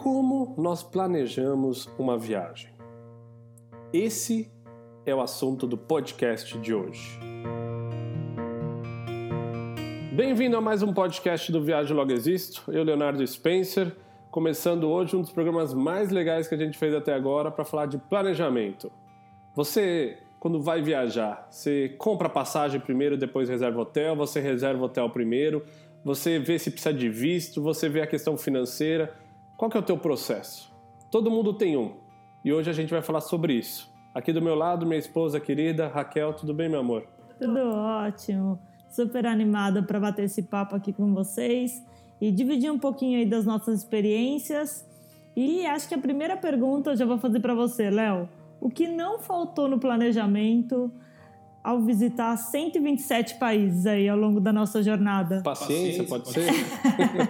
Como nós planejamos uma viagem? Esse é o assunto do podcast de hoje. Bem-vindo a mais um podcast do Viagem Logo Existo. Eu, Leonardo Spencer, começando hoje um dos programas mais legais que a gente fez até agora para falar de planejamento. Você, quando vai viajar, você compra passagem primeiro, depois reserva hotel, você reserva hotel primeiro, você vê se precisa de visto, você vê a questão financeira qual que é o teu processo? Todo mundo tem um. E hoje a gente vai falar sobre isso. Aqui do meu lado, minha esposa querida, Raquel, tudo bem, meu amor? Tudo ótimo. Super animada para bater esse papo aqui com vocês e dividir um pouquinho aí das nossas experiências. E acho que a primeira pergunta eu já vou fazer para você, Léo. O que não faltou no planejamento ao visitar 127 países aí ao longo da nossa jornada? Paciência, pode ser?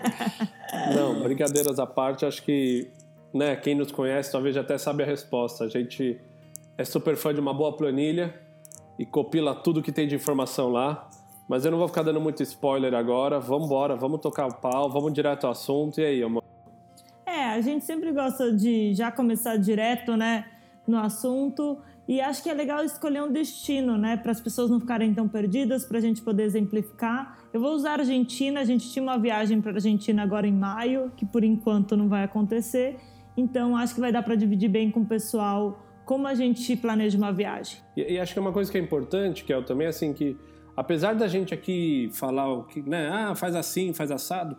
Não, brincadeiras à parte, acho que né, quem nos conhece talvez já até sabe a resposta. A gente é super fã de uma boa planilha e copila tudo que tem de informação lá. Mas eu não vou ficar dando muito spoiler agora. Vamos embora, vamos tocar o pau, vamos direto ao assunto. E aí, amor? É, a gente sempre gosta de já começar direto, né, no assunto. E acho que é legal escolher um destino, né, para as pessoas não ficarem tão perdidas, para a gente poder exemplificar. Eu vou usar a Argentina, a gente tinha uma viagem para a Argentina agora em maio, que por enquanto não vai acontecer. Então acho que vai dar para dividir bem com o pessoal como a gente planeja uma viagem. E, e, acho que é uma coisa que é importante, que é também assim que apesar da gente aqui falar o que, né, ah, faz assim, faz assado,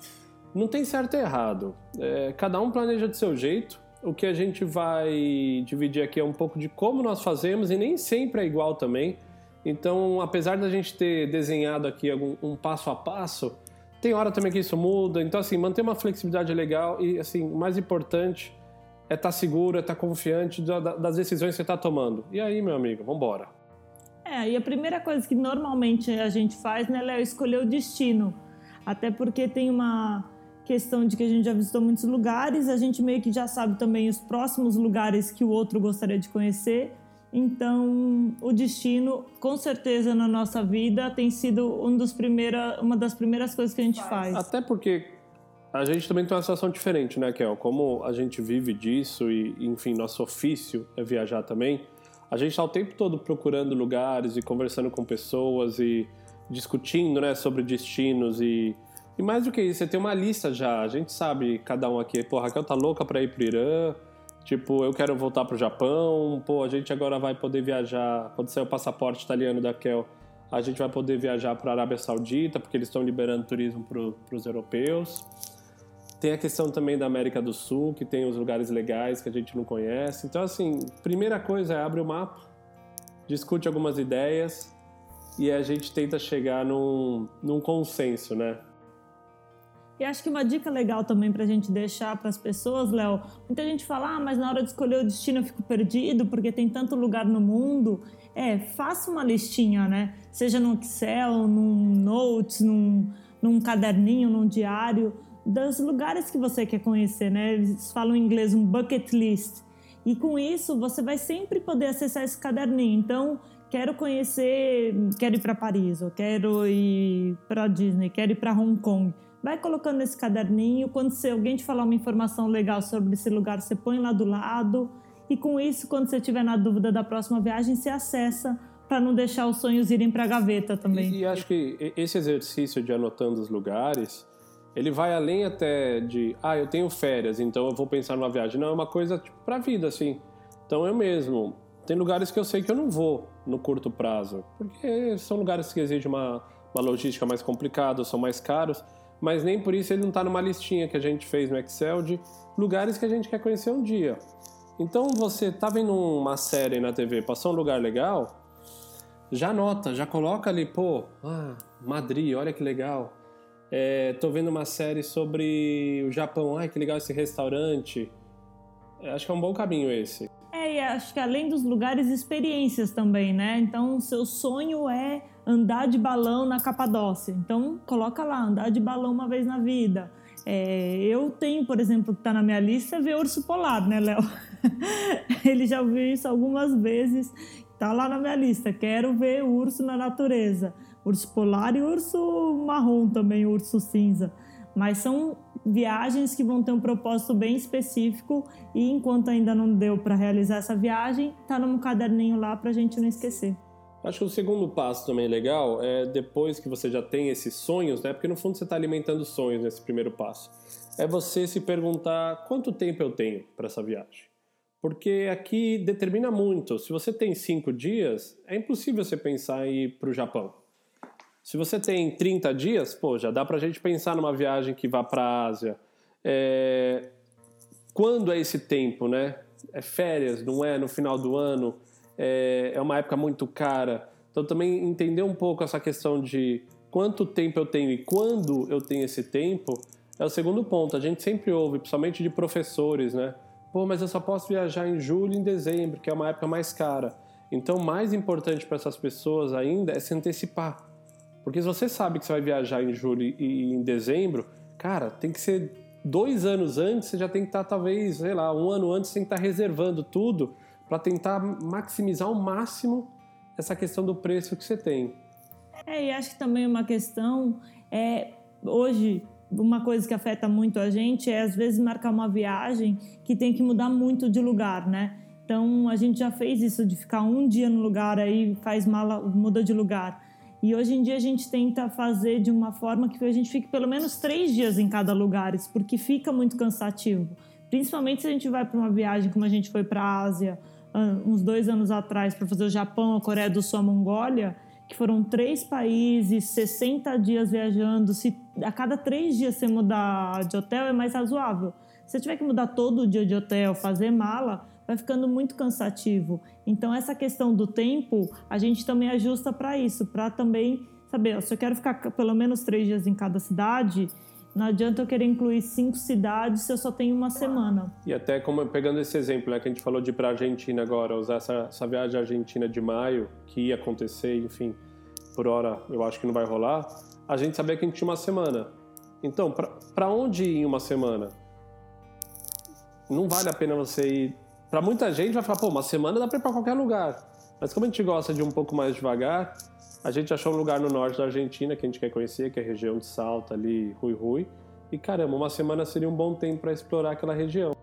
não tem certo e errado. É, cada um planeja do seu jeito o que a gente vai dividir aqui é um pouco de como nós fazemos e nem sempre é igual também. Então, apesar da gente ter desenhado aqui algum, um passo a passo, tem hora também que isso muda. Então, assim, manter uma flexibilidade legal e, assim, o mais importante é estar tá seguro, é estar tá confiante das decisões que você está tomando. E aí, meu amigo, vamos embora. É, e a primeira coisa que normalmente a gente faz, né, Léo, é escolher o destino. Até porque tem uma questão de que a gente já visitou muitos lugares, a gente meio que já sabe também os próximos lugares que o outro gostaria de conhecer. Então, o destino, com certeza, na nossa vida tem sido um dos primeira, uma das primeiras coisas que a gente faz. Até porque a gente também tem uma situação diferente, né, Kel? Como a gente vive disso e, enfim, nosso ofício é viajar também, a gente está o tempo todo procurando lugares e conversando com pessoas e discutindo, né, sobre destinos e e mais do que isso, você tem uma lista já. A gente sabe, cada um aqui, pô, Raquel tá louca pra ir pro Irã. Tipo, eu quero voltar pro Japão. Pô, a gente agora vai poder viajar. Quando sair o passaporte italiano da Raquel, a gente vai poder viajar para a Arábia Saudita, porque eles estão liberando turismo para os europeus. Tem a questão também da América do Sul, que tem os lugares legais que a gente não conhece. Então, assim, primeira coisa é abre o mapa, discute algumas ideias e a gente tenta chegar num, num consenso, né? E acho que uma dica legal também para a gente deixar para as pessoas, Léo, muita gente fala, ah, mas na hora de escolher o destino eu fico perdido porque tem tanto lugar no mundo. É, faça uma listinha, né? Seja no Excel, num Notes, num, num caderninho, num diário, dos lugares que você quer conhecer, né? Eles falam em inglês um bucket list. E com isso você vai sempre poder acessar esse caderninho. Então, quero conhecer, quero ir para Paris, ou quero ir para Disney, quero ir para Hong Kong vai colocando nesse caderninho. Quando se alguém te falar uma informação legal sobre esse lugar, você põe lá do lado. E com isso, quando você tiver na dúvida da próxima viagem, você acessa para não deixar os sonhos irem para a gaveta também. E, e, acho que esse exercício de anotando os lugares, ele vai além até de, ah, eu tenho férias, então eu vou pensar numa viagem. Não, é uma coisa tipo, para a vida, assim. Então eu mesmo, tem lugares que eu sei que eu não vou no curto prazo, porque são lugares que exigem uma, uma logística mais complicada, são mais caros mas nem por isso ele não está numa listinha que a gente fez no Excel de lugares que a gente quer conhecer um dia. Então você tá vendo uma série na TV, passou um lugar legal, já anota, já coloca ali, pô, ah, Madrid, olha que legal. É, tô vendo uma série sobre o Japão, ai que legal esse restaurante. É, acho que é um bom caminho esse. É, e acho que além dos lugares, experiências também, né? Então, seu sonho é andar de balão na Capadócia. Então, coloca lá, andar de balão uma vez na vida. É, eu tenho, por exemplo, que está na minha lista, ver urso polar, né, Léo? Ele já ouviu isso algumas vezes. Tá lá na minha lista. Quero ver urso na natureza. Urso polar e urso marrom também, urso cinza. Mas são viagens que vão ter um propósito bem específico e enquanto ainda não deu para realizar essa viagem, tá num caderninho lá para a gente não esquecer. Acho que o segundo passo também legal é depois que você já tem esses sonhos, né? Porque no fundo você está alimentando sonhos nesse primeiro passo. É você se perguntar quanto tempo eu tenho para essa viagem. Porque aqui determina muito. Se você tem cinco dias, é impossível você pensar em ir para o Japão. Se você tem 30 dias, pô, já dá para a gente pensar numa viagem que vá para a Ásia. É... Quando é esse tempo, né? É férias, não é no final do ano? É, é uma época muito cara. Então também entender um pouco essa questão de quanto tempo eu tenho e quando eu tenho esse tempo é o segundo ponto. A gente sempre ouve, principalmente de professores, né? Pô, mas eu só posso viajar em julho e em dezembro, que é uma época mais cara. Então, mais importante para essas pessoas ainda é se antecipar. Porque se você sabe que você vai viajar em julho e em dezembro, cara, tem que ser dois anos antes, você já tem que estar, talvez, sei lá, um ano antes, você tem que estar reservando tudo para tentar maximizar ao máximo essa questão do preço que você tem. É, e acho que também uma questão é hoje uma coisa que afeta muito a gente é às vezes marcar uma viagem que tem que mudar muito de lugar, né? Então a gente já fez isso de ficar um dia no lugar aí faz mala muda de lugar. E hoje em dia a gente tenta fazer de uma forma que a gente fique pelo menos três dias em cada lugar, porque fica muito cansativo. Principalmente se a gente vai para uma viagem como a gente foi para a Ásia uns dois anos atrás para fazer o Japão, a Coreia do Sul, a Mongólia que foram três países, 60 dias viajando. Se a cada três dias você mudar de hotel, é mais razoável. Se você tiver que mudar todo dia de hotel, fazer mala, vai ficando muito cansativo. Então, essa questão do tempo, a gente também ajusta para isso, para também saber, se eu quero ficar pelo menos três dias em cada cidade, não adianta eu querer incluir cinco cidades se eu só tenho uma semana. E até como pegando esse exemplo, né, que a gente falou de ir para a Argentina agora, usar essa, essa viagem à Argentina de maio, que ia acontecer, enfim, por hora eu acho que não vai rolar, a gente sabia que a gente tinha uma semana. Então, para onde ir em uma semana? Não vale a pena você ir. Para muita gente vai falar, pô, uma semana dá para ir para qualquer lugar. Mas como a gente gosta de um pouco mais devagar, a gente achou um lugar no norte da Argentina que a gente quer conhecer, que é a região de Salta, ali, Rui Rui. E caramba, uma semana seria um bom tempo para explorar aquela região.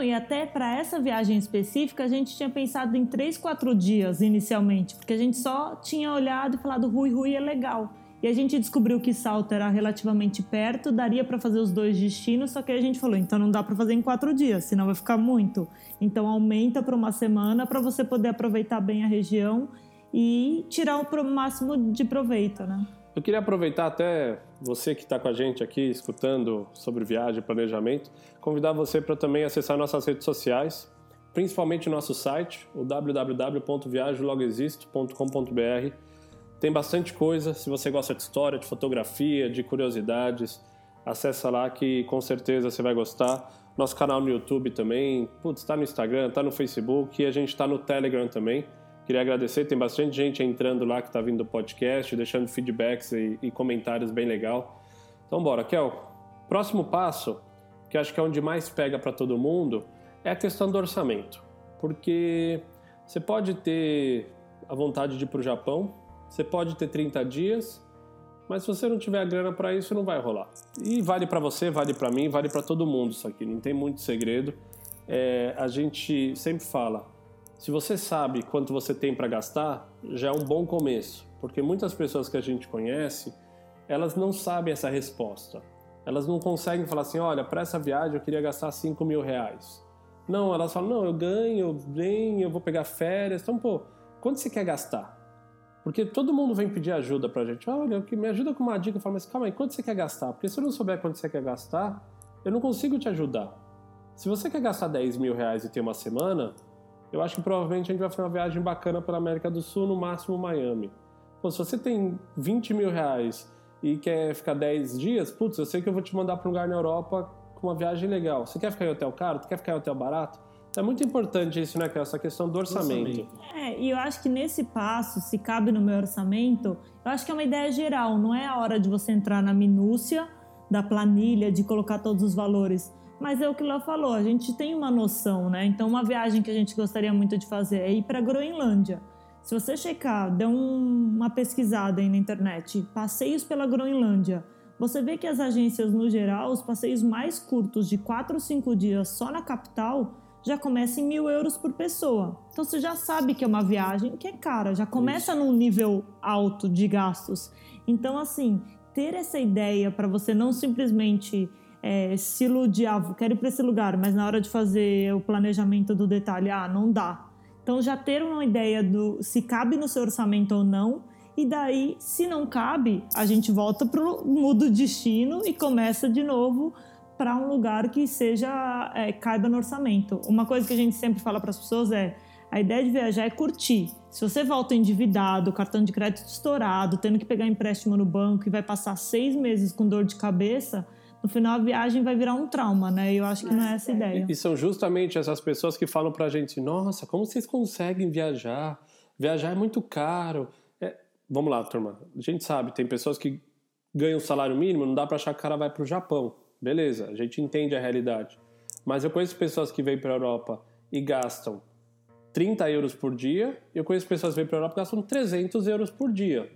E até para essa viagem específica, a gente tinha pensado em três, quatro dias inicialmente, porque a gente só tinha olhado e falado Rui Rui é legal. E a gente descobriu que Salta era relativamente perto, daria para fazer os dois destinos, só que a gente falou, então não dá para fazer em quatro dias, senão vai ficar muito. Então aumenta para uma semana para você poder aproveitar bem a região e tirar o máximo de proveito, né? Eu queria aproveitar até você que está com a gente aqui escutando sobre viagem e planejamento, convidar você para também acessar nossas redes sociais, principalmente nosso site, o www.viagelogexisto.com.br. Tem bastante coisa, se você gosta de história, de fotografia, de curiosidades, acessa lá que com certeza você vai gostar. Nosso canal no YouTube também, putz, está no Instagram, está no Facebook e a gente está no Telegram também. Queria agradecer, tem bastante gente entrando lá que está vindo do podcast, deixando feedbacks e, e, comentários bem legal. Então bora, Kel. Próximo passo, que acho que é onde mais pega para todo mundo, é a questão do orçamento. Porque você pode ter a vontade de ir para o Japão, você pode ter 30 dias, mas se você não tiver a grana para isso, não vai rolar. E vale para você, vale para mim, vale para todo mundo isso aqui, não tem muito segredo. É, a gente sempre fala, se você sabe quanto você tem para gastar, já é um bom começo, porque muitas pessoas que a gente conhece, elas não sabem essa resposta. Elas não conseguem falar assim, olha, para essa viagem eu queria gastar 5 mil reais. Não, elas falam, não, eu ganho bem, eu vou pegar férias. Então, pô, quanto você quer gastar? Porque todo mundo vem pedir ajuda pra gente. Olha, me ajuda com uma dica. Eu falo, mas calma aí, quanto você quer gastar? Porque se eu não souber quanto você quer gastar, eu não consigo te ajudar. Se você quer gastar 10 mil reais e ter uma semana, eu acho que provavelmente a gente vai fazer uma viagem bacana pela América do Sul, no máximo Miami. Pô, se você tem 20 mil reais e quer ficar 10 dias, putz, eu sei que eu vou te mandar para um lugar na Europa com uma viagem legal. Você quer ficar em hotel caro? Tu quer ficar em hotel barato? Então, é muito importante isso, né, essa questão do orçamento. É, e eu acho que nesse passo, se cabe no meu orçamento, eu acho que é uma ideia geral, não é a hora de você entrar na minúcia da planilha, de colocar todos os valores. Mas é o que ela falou, a gente tem uma noção, né? Então, uma viagem que a gente gostaria muito de fazer é ir para a Groenlândia. Se você checar, dê um, uma pesquisada aí na internet, passeios pela Groenlândia, você vê que as agências, no geral, os passeios mais curtos de 4 ou 5 dias só na capital já começa em mil euros por pessoa. Então você já sabe que é uma viagem que é cara, já começa Isso. num nível alto de gastos. Então, assim, ter essa ideia para você não simplesmente é, se iludir, ah, quero ir para esse lugar, mas na hora de fazer o planejamento do detalhe, ah, não dá. Então já ter uma ideia do se cabe no seu orçamento ou não, e daí, se não cabe, a gente volta para o mudo destino e começa de novo para um lugar que seja é, caiba no orçamento. Uma coisa que a gente sempre fala para as pessoas é a ideia de viajar é curtir. Se você volta endividado, cartão de crédito estourado, tendo que pegar empréstimo no banco e vai passar seis meses com dor de cabeça, no final a viagem vai virar um trauma, né? E eu acho que não é essa a ideia. E, são justamente essas pessoas que falam pra gente: nossa, como vocês conseguem viajar? Viajar é muito caro. É... Vamos lá, turma. A gente sabe, tem pessoas que ganham salário mínimo, não dá pra achar que o cara vai pro Japão. Beleza, a gente entende a realidade. Mas eu conheço pessoas que vêm pra Europa e gastam 30 euros por dia, e eu conheço pessoas que vêm pra Europa e gastam 300 euros por dia.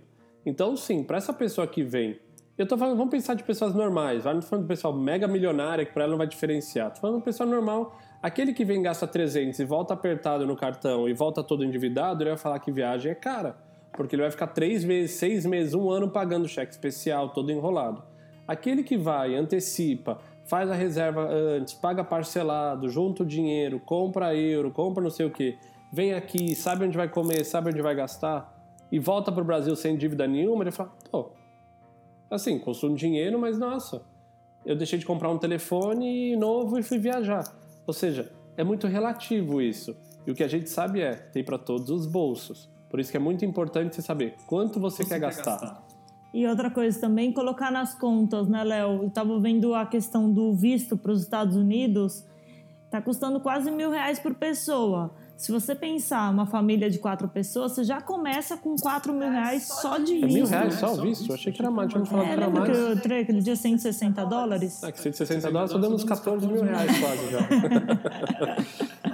Então, sim, para essa pessoa que vem eu tô falando, vamos pensar de pessoas normais, não tô falando de pessoal mega milionário que para ela não vai diferenciar. Tô falando de pessoa normal, aquele que vem gasta 300 e volta apertado no cartão e volta todo endividado, ele vai falar que viagem é cara, porque ele vai ficar três meses, seis meses, um ano pagando cheque especial, todo enrolado. Aquele que vai, antecipa, faz a reserva antes, paga parcelado, junta o dinheiro, compra euro, compra não sei o que, vem aqui, sabe onde vai comer, sabe onde vai gastar e volta para o Brasil sem dívida nenhuma, ele fala, pô, Assim, consumo dinheiro, mas nossa, eu deixei de comprar um telefone novo e fui viajar. Ou seja, é muito relativo isso. E o que a gente sabe é, tem para todos os bolsos. Por isso que é muito importante você saber quanto você, você quer, quer gastar. gastar. E outra coisa também, colocar nas contas, né, Léo? Eu estava vendo a questão do visto para os Estados Unidos, tá custando quase mil reais por pessoa. Se você pensar uma família de quatro pessoas, você já começa com quatro mil reais só de visto. É mil reais só o visto? Eu achei que era mais. Tinha falado é, que era mais. que eu entrei aquele dia 160 dólares? É, que 160 dólares só dando uns 14 mil reais quase já.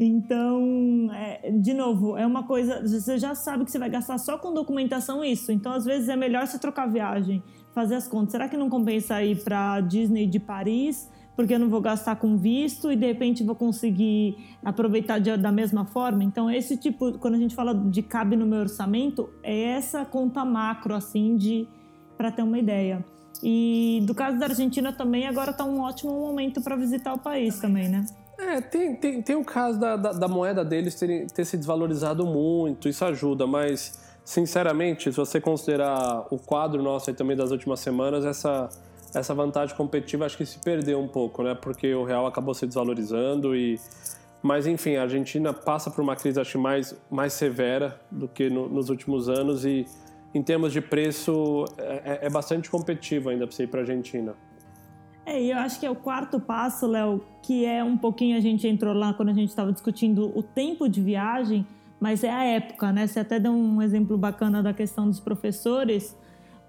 Então, é, de novo, é uma coisa. Você já sabe que você vai gastar só com documentação isso. Então, às vezes, é melhor você trocar viagem, fazer as contas. Será que não compensa ir para Disney de Paris? Porque eu não vou gastar com visto e de repente vou conseguir aproveitar de, da mesma forma. Então, esse tipo, quando a gente fala de cabe no meu orçamento, é essa conta macro, assim, de para ter uma ideia. E do caso da Argentina também, agora está um ótimo momento para visitar o país também, né? É, tem, tem, tem o caso da, da, da moeda deles ter, ter se desvalorizado muito, isso ajuda, mas sinceramente, se você considerar o quadro nosso aí também das últimas semanas, essa essa vantagem competitiva acho que se perdeu um pouco, né? Porque o real acabou se desvalorizando e mas enfim, a Argentina passa por uma crise acho mais mais severa do que no, nos últimos anos e em termos de preço é, é, é bastante competitivo ainda para ir para Argentina. É, e eu acho que é o quarto passo, Léo, que é um pouquinho a gente entrou lá quando a gente estava discutindo o tempo de viagem, mas é a época, né? Você até deu um exemplo bacana da questão dos professores,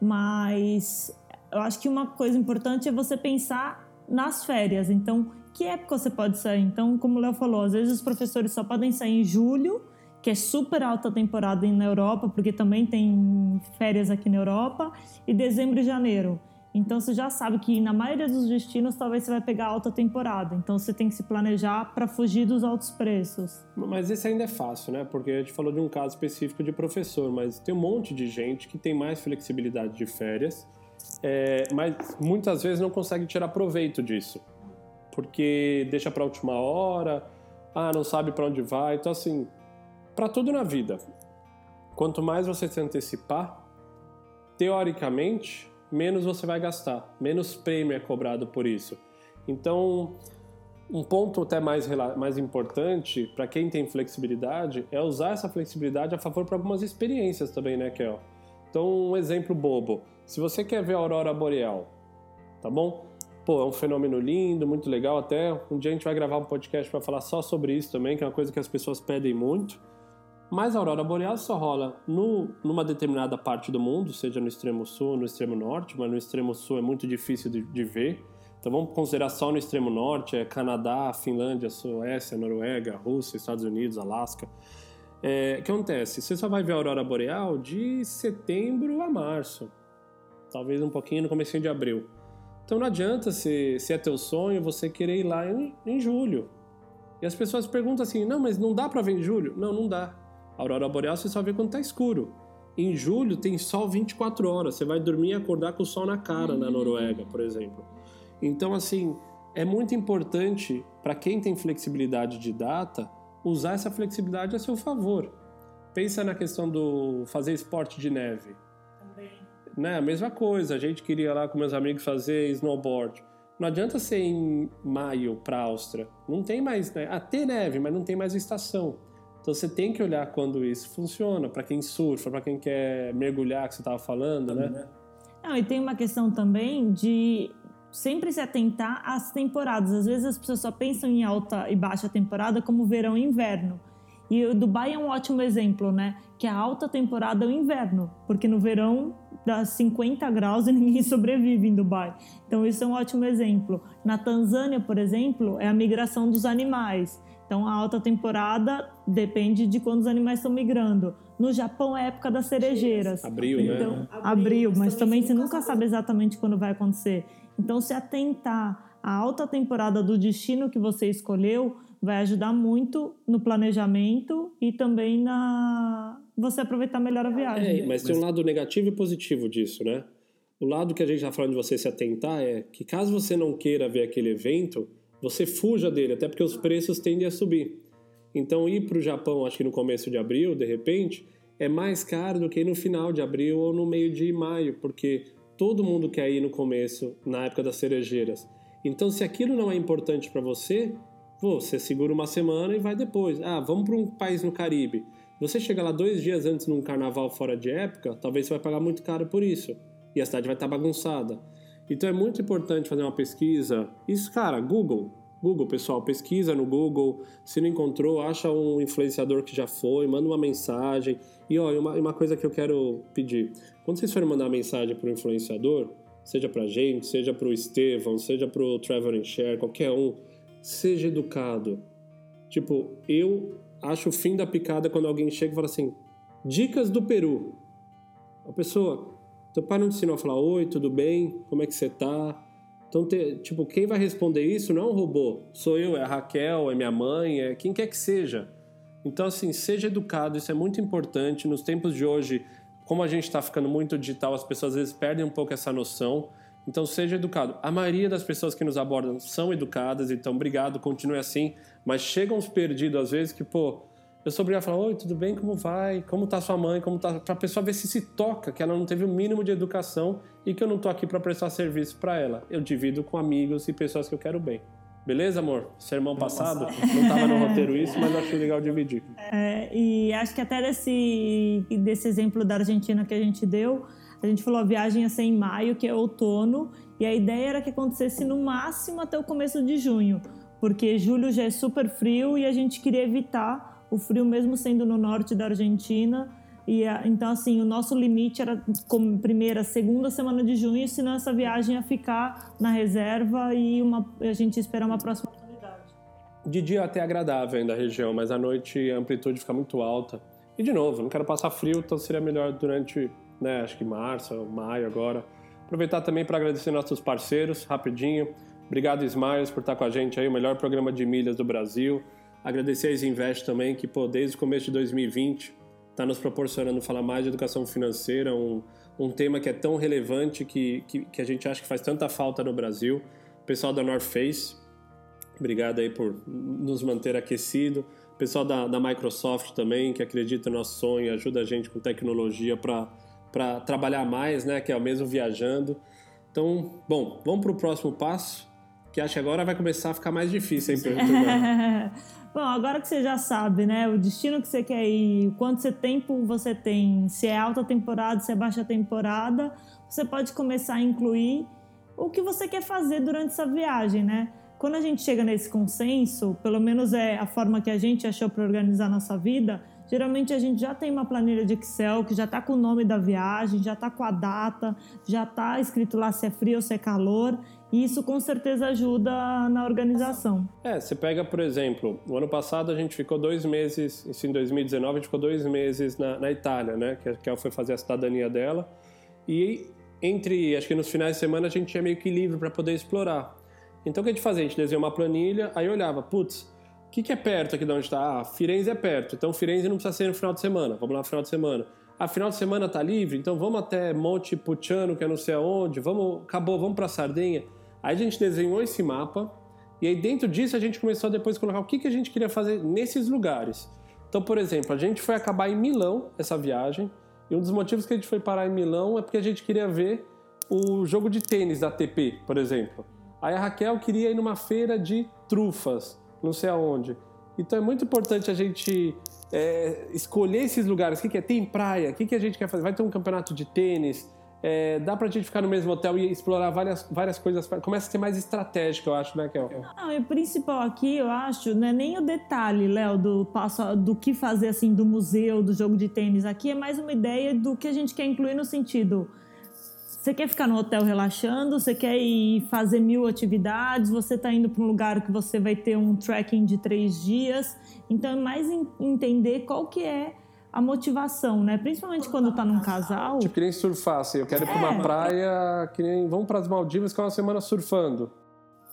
mas eu acho que uma coisa importante é você pensar nas férias. Então, que época você pode sair? Então, como o Léo falou, às vezes os professores só podem sair em julho, que é super alta temporada na Europa, porque também tem férias aqui na Europa, e dezembro e janeiro. Então você já sabe que na maioria dos destinos talvez você vai pegar alta temporada. Então você tem que se planejar para fugir dos altos preços. Mas esse ainda é fácil, né? Porque a gente falou de um caso específico de professor, mas tem um monte de gente que tem mais flexibilidade de férias é, mas muitas vezes não consegue tirar proveito disso, porque deixa para última hora, ah, não sabe para onde vai. Então, assim, para tudo na vida, quanto mais você se antecipar, teoricamente, menos você vai gastar, menos prêmio é cobrado por isso. Então, um ponto até mais, mais importante para quem tem flexibilidade é usar essa flexibilidade a favor para algumas experiências também, né, Kel? Então, um exemplo bobo. Se você quer ver a aurora boreal, tá bom? Pô, é um fenômeno lindo, muito legal até. Um dia a gente vai gravar um podcast para falar só sobre isso também, que é uma coisa que as pessoas pedem muito. Mas a aurora boreal só rola no, numa determinada parte do mundo, seja no extremo sul, no extremo norte, mas no extremo sul é muito difícil de, de ver. Então vamos considerar só no extremo norte, é Canadá, Finlândia, Suécia, Noruega, Rússia, Estados Unidos, Alasca. É, o que acontece? Você só vai ver a aurora boreal de setembro a março. Talvez um pouquinho no começo de abril. Então não adianta, se, se é teu sonho, você querer ir lá em, em julho. E as pessoas perguntam assim, não, mas não dá para ver em julho? Não, não dá. A aurora boreal você só vê quando tá escuro. Em julho tem sol 24 horas, você vai dormir e acordar com o sol na cara na Noruega, por exemplo. Então, assim, é muito importante para quem tem flexibilidade de data usar essa flexibilidade a seu favor. Pensa na questão do fazer esporte de neve. Né? A mesma coisa, a gente queria lá com meus amigos fazer snowboard. Não adianta ser em maio para a Áustria. Não tem mais, né? Ah, tem neve, mas não tem mais estação. Então você tem que olhar quando isso funciona, para quem surfa, para quem quer mergulhar, que você estava falando, né? né? Não, e tem uma questão também de sempre se atentar às temporadas. Às vezes as pessoas só pensam em alta e baixa temporada como verão e inverno. E o Dubai é um ótimo exemplo, né? Que a alta temporada é o inverno, porque no verão dá 50 graus e ninguém sobrevive em Dubai. Então isso é um ótimo exemplo. Na Tanzânia, por exemplo, é a migração dos animais. Então a alta temporada depende de quando os animais estão migrando. No Japão é a época das cerejeiras. Abril, então, né? Abril, mas também você nunca sabe exatamente quando vai acontecer. Então se atentar à alta temporada do destino que você escolheu vai ajudar muito no planejamento e também na você aproveitar melhor a viagem. É, mas tem um lado negativo e positivo disso, né? O lado que a gente está falando de você se atentar é que caso você não queira ver aquele evento, você fuja dele, até porque os preços tendem a subir. Então ir para o Japão, acho que no começo de abril, de repente, é mais caro do que no final de abril ou no meio de maio, porque todo mundo quer ir no começo, na época das cerejeiras. Então, se aquilo não é importante para você, você segura uma semana e vai depois. Ah, vamos para um país no Caribe. Você chega lá dois dias antes num carnaval fora de época, talvez você vai pagar muito caro por isso. E a cidade vai estar tá bagunçada. Então é muito importante fazer uma pesquisa. Isso, cara, Google. Google, pessoal, pesquisa no Google. Se não encontrou, acha um influenciador que já foi, manda uma mensagem. E ó, uma, uma coisa que eu quero pedir: quando vocês forem mandar mensagem para o influenciador, seja para gente, seja para o Estevão, seja para o Trevor Share, qualquer um, seja educado. Tipo, eu acho o fim da picada quando alguém chega e fala assim: dicas do Peru. A pessoa, teu pai não te ensinou a falar oi, tudo bem? Como é que você tá? Então, te, tipo, quem vai responder isso não é um robô. Sou eu, é a Raquel, é minha mãe, é quem quer que seja. Então, assim, seja educado, isso é muito importante. Nos tempos de hoje, como a gente está ficando muito digital, as pessoas às vezes perdem um pouco essa noção. Então seja educado. A maioria das pessoas que nos abordam são educadas, então obrigado, continue assim. Mas chegam uns perdidos às vezes que, pô, eu sou obrigado a falar, oi, tudo bem, como vai? Como tá sua mãe? Como tá? Pra pessoa ver se se toca, que ela não teve o mínimo de educação e que eu não tô aqui para prestar serviço para ela. Eu divido com amigos e pessoas que eu quero bem. Beleza, amor? Sermão passado? Não estava no roteiro isso, mas achei legal dividir. É, e acho que até desse, desse exemplo da Argentina que a gente deu, a gente falou a viagem ia ser em maio, que é outono, e a ideia era que acontecesse no máximo até o começo de junho, porque julho já é super frio e a gente queria evitar o frio mesmo sendo no norte da Argentina. E então assim, o nosso limite era como primeira, segunda semana de junho, senão essa viagem ia ficar na reserva e uma, a gente ia esperar uma próxima oportunidade. De dia até agradável ainda a região, mas à noite a amplitude fica muito alta. E de novo, não quero passar frio, então seria melhor durante né? Acho que março, maio agora. Aproveitar também para agradecer nossos parceiros, rapidinho. Obrigado, Smiles, por estar com a gente aí, o melhor programa de milhas do Brasil. Agradecer a Isinvest também, que pô, desde o começo de 2020 está nos proporcionando falar mais de educação financeira, um, um tema que é tão relevante que, que, que, a gente acha que faz tanta falta no Brasil. Pessoal da North Face, obrigado aí por nos manter aquecido. Pessoal da, da Microsoft também, que acredita no nosso sonho, ajuda a gente com tecnologia para para trabalhar mais, né? Que é o mesmo viajando. Então, bom, vamos para o próximo passo, que acho que agora vai começar a ficar mais difícil, hein, Bom, agora que você já sabe, né, o destino que você quer ir, quanto tempo você tem, se é alta temporada, se é baixa temporada, você pode começar a incluir o que você quer fazer durante essa viagem, né? Quando a gente chega nesse consenso, pelo menos é a forma que a gente achou para organizar a nossa vida, Geralmente a gente já tem uma planilha de Excel que já está com o nome da viagem, já está com a data, já está escrito lá se é frio ou se é calor. E isso com certeza ajuda na organização. É, você pega, por exemplo, o ano passado a gente ficou dois meses, isso em 2019, a gente ficou dois meses na, na Itália, né? Que, ela foi fazer a cidadania dela. E entre, acho que nos finais de semana a gente tinha meio que livre para poder explorar. Então o que a gente fazia? A gente desenhou uma planilha, aí olhava, putz, o que, que, é perto aqui de onde está? Ah, Firenze é perto, então Firenze não precisa ser no final de semana, vamos lá no final de semana. Ah, final de semana tá livre, então vamos até Monte Pucciano, que é não sei aonde, vamos, acabou, vamos para Sardenha. Aí a gente desenhou esse mapa, e aí dentro disso a gente começou a depois colocar o que, que a gente queria fazer nesses lugares. Então, por exemplo, a gente foi acabar em Milão, essa viagem, e um dos motivos que a gente foi parar em Milão é porque a gente queria ver o jogo de tênis da ATP, por exemplo. Aí a Raquel queria ir numa feira de trufas, não sei aonde. Então é muito importante a gente é, escolher esses lugares. O que, que é? Tem praia? O que, que a gente quer fazer? Vai ter um campeonato de tênis? É, dá pra gente ficar no mesmo hotel e explorar várias, várias coisas. Começa a ser mais estratégico, eu acho, né, Kel? Não, o principal aqui, eu acho, não é nem o detalhe, Léo, do passo do que fazer assim do museu, do jogo de tênis. Aqui é mais uma ideia do que a gente quer incluir no sentido. Você quer ficar no hotel relaxando, você quer ir fazer mil atividades, você está indo para um lugar que você vai ter um trekking de três dias. Então, é mais entender qual que é a motivação, né? Principalmente quando tá num casal. Tipo, que nem surfar, assim. Eu quero ir pra uma é. praia, que nem... Vamos pras Maldivas, que é uma semana surfando.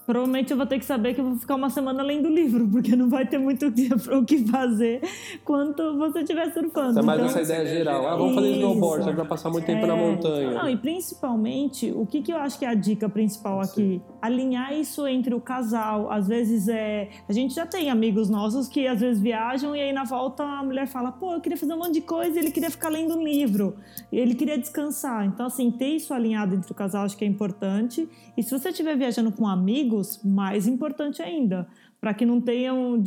Provavelmente eu vou ter que saber que eu vou ficar uma semana lendo o livro, porque não vai ter muito o que fazer quanto você estiver surfando. É mais então, essa ideia geral. Ah, vamos fazer snowboard, gente vai passar muito tempo é... na montanha. Não, e principalmente, o que, que eu acho que é a dica principal aqui? Alinhar isso entre o casal. Às vezes é. A gente já tem amigos nossos que às vezes viajam e aí na volta a mulher fala: pô, eu queria fazer um monte de coisa e ele queria ficar lendo um livro. E ele queria descansar. Então, assim, ter isso alinhado entre o casal acho que é importante. E se você estiver viajando com um amigo, amigos, mais importante ainda, para que não tenham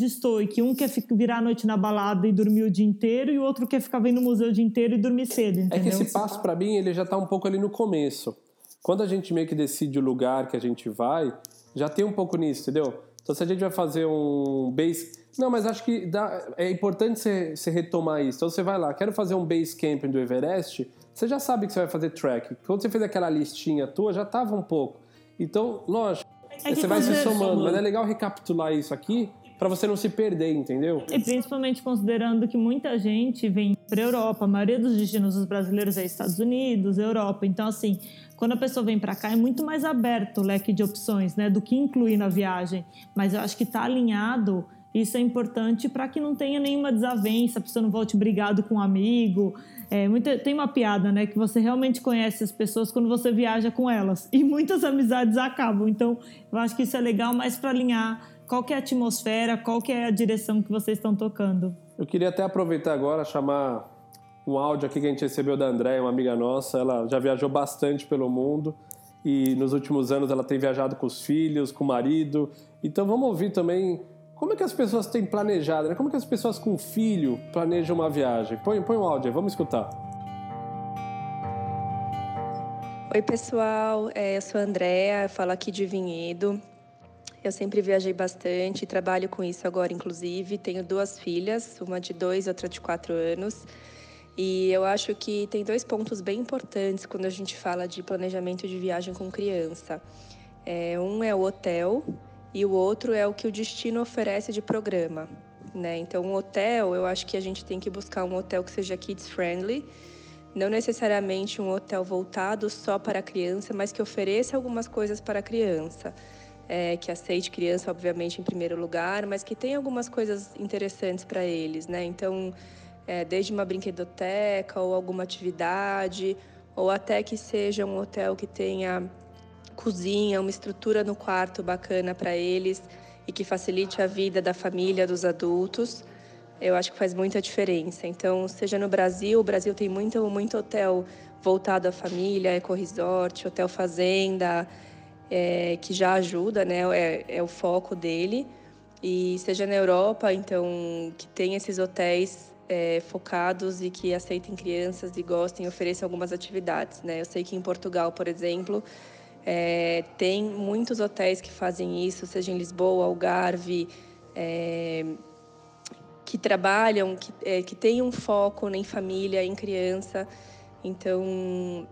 que um quer virar a noite na balada e dormir o dia inteiro e o outro quer ficar vendo o museu o dia inteiro e dormir cedo. Entendeu? É que esse passo para mim ele já está um pouco ali no começo. Quando a gente meio que decide o lugar que a gente vai, já tem um pouco nisso, entendeu? Então se a gente vai fazer um base, não, mas acho que dá... é importante você, você retomar isso. Então você vai lá, quero fazer um base camping do Everest, você já sabe que você vai fazer track. Quando você fez aquela listinha tua, já tava um pouco. Então, lógico, é você vai se somando, mas é legal recapitular isso aqui para você não se perder, entendeu? E principalmente considerando que muita gente vem para Europa, a maioria dos destinos dos brasileiros é Estados Unidos, Europa. Então, assim, quando a pessoa vem para cá é muito mais aberto o leque de opções, né, do que incluir na viagem. Mas eu acho que está alinhado. Isso é importante para que não tenha nenhuma desavença, a pessoa não volte brigado com um amigo. É, muita, tem uma piada, né? Que você realmente conhece as pessoas quando você viaja com elas. E muitas amizades acabam. Então, eu acho que isso é legal, mais para alinhar qual que é a atmosfera, qual que é a direção que vocês estão tocando. Eu queria até aproveitar agora, chamar um áudio aqui que a gente recebeu da Andréia, uma amiga nossa. Ela já viajou bastante pelo mundo e nos últimos anos ela tem viajado com os filhos, com o marido. Então vamos ouvir também como é que as pessoas têm planejado, né? Como é que as pessoas com filho planejam uma viagem? Põe, põe um áudio aí, vamos escutar. Oi, pessoal. É, eu sou a Andrea, eu falo aqui de Vinhedo. Eu sempre viajei bastante, trabalho com isso agora, inclusive. Tenho duas filhas, uma de dois, outra de quatro anos. E eu acho que tem dois pontos bem importantes quando a gente fala de planejamento de viagem com criança. É, um é o hotel, e o outro é o que o destino oferece de programa. Né? Então, um hotel, eu acho que a gente tem que buscar um hotel que seja kids friendly, não necessariamente um hotel voltado só para a criança, mas que ofereça algumas coisas para a criança. É, que aceite criança, obviamente, em primeiro lugar, mas que tenha algumas coisas interessantes para eles, né? Então, é, desde uma brinquedoteca ou alguma atividade, ou até que seja um hotel que tenha cozinha, uma estrutura no quarto bacana para eles e que facilite a vida da família, dos adultos, eu acho que faz muita diferença. Então, seja no Brasil, o Brasil tem muito, muito hotel voltado à família, eco-resort, hotel fazenda, é, que já ajuda, né? É, é o foco dele. E seja na Europa, então, que tem esses hotéis é, focados e que aceitem crianças e gostem, ofereçam algumas atividades, né? Eu sei que em Portugal, por exemplo, é, tem muitos hotéis que fazem isso, seja em Lisboa, Algarve, é, que trabalham, que, é, que têm um foco em família, em criança. Então,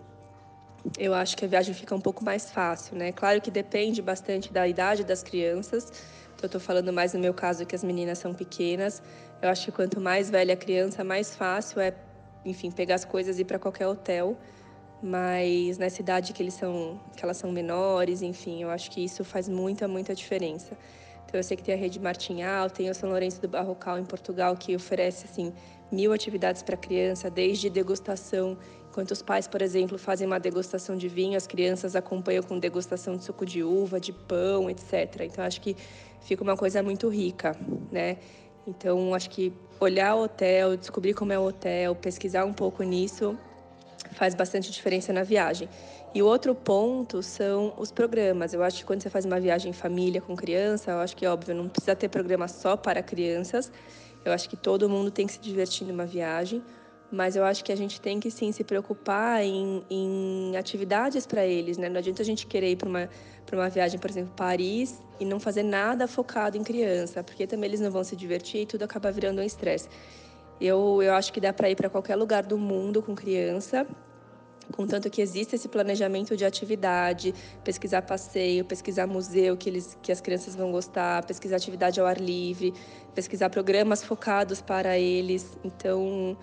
eu acho que a viagem fica um pouco mais fácil, né? Claro que depende bastante da idade das crianças. Então, eu estou falando mais no meu caso que as meninas são pequenas. Eu acho que quanto mais velha a criança, mais fácil é, enfim, pegar as coisas e ir para qualquer hotel mas nessa idade que eles são que elas são menores, enfim, eu acho que isso faz muita muita diferença. Então eu sei que tem a rede Martinhal, tem o São Lourenço do Barrocal em Portugal que oferece assim mil atividades para criança, desde degustação, enquanto os pais, por exemplo, fazem uma degustação de vinho, as crianças acompanham com degustação de suco de uva, de pão, etc. Então acho que fica uma coisa muito rica, né? Então acho que olhar o hotel, descobrir como é o hotel, pesquisar um pouco nisso faz bastante diferença na viagem. E o outro ponto são os programas. Eu acho que quando você faz uma viagem em família com criança, eu acho que óbvio, não precisa ter programa só para crianças. Eu acho que todo mundo tem que se divertir numa viagem, mas eu acho que a gente tem que sim se preocupar em, em atividades para eles, né? Não adianta a gente querer ir para uma uma viagem, por exemplo, Paris e não fazer nada focado em criança, porque também eles não vão se divertir e tudo acaba virando um estresse. Eu, eu acho que dá para ir para qualquer lugar do mundo com criança contanto que exista esse planejamento de atividade, pesquisar passeio, pesquisar museu que, eles, que as crianças vão gostar, pesquisar atividade ao ar livre, pesquisar programas focados para eles. Então,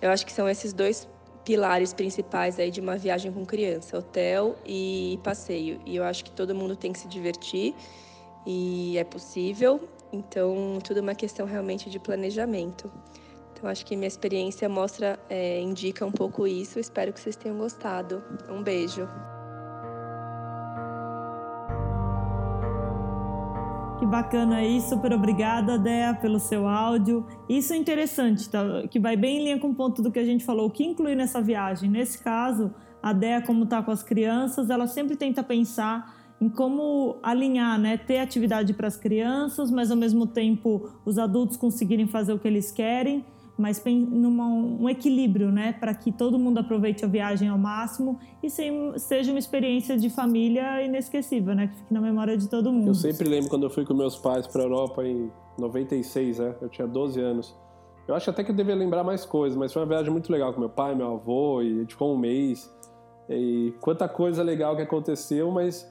eu acho que são esses dois pilares principais aí de uma viagem com criança, hotel e passeio. E eu acho que todo mundo tem que se divertir e é possível. Então, tudo é uma questão realmente de planejamento. Então, acho que minha experiência mostra, é, indica um pouco isso. Espero que vocês tenham gostado. Um beijo. Que bacana aí, super obrigada, Dea, pelo seu áudio. Isso é interessante, tá? que vai bem em linha com o ponto do que a gente falou, o que incluir nessa viagem. Nesse caso, a Dea, como está com as crianças, ela sempre tenta pensar em como alinhar, né? Ter atividade para as crianças, mas ao mesmo tempo os adultos conseguirem fazer o que eles querem mas num um equilíbrio, né, para que todo mundo aproveite a viagem ao máximo e seja uma experiência de família inesquecível, né, que fique na memória de todo mundo. Eu sempre lembro quando eu fui com meus pais para a Europa em 96, né, eu tinha 12 anos. Eu acho até que eu devia lembrar mais coisas, mas foi uma viagem muito legal com meu pai, meu avô, e a ficou um mês. E quanta coisa legal que aconteceu, mas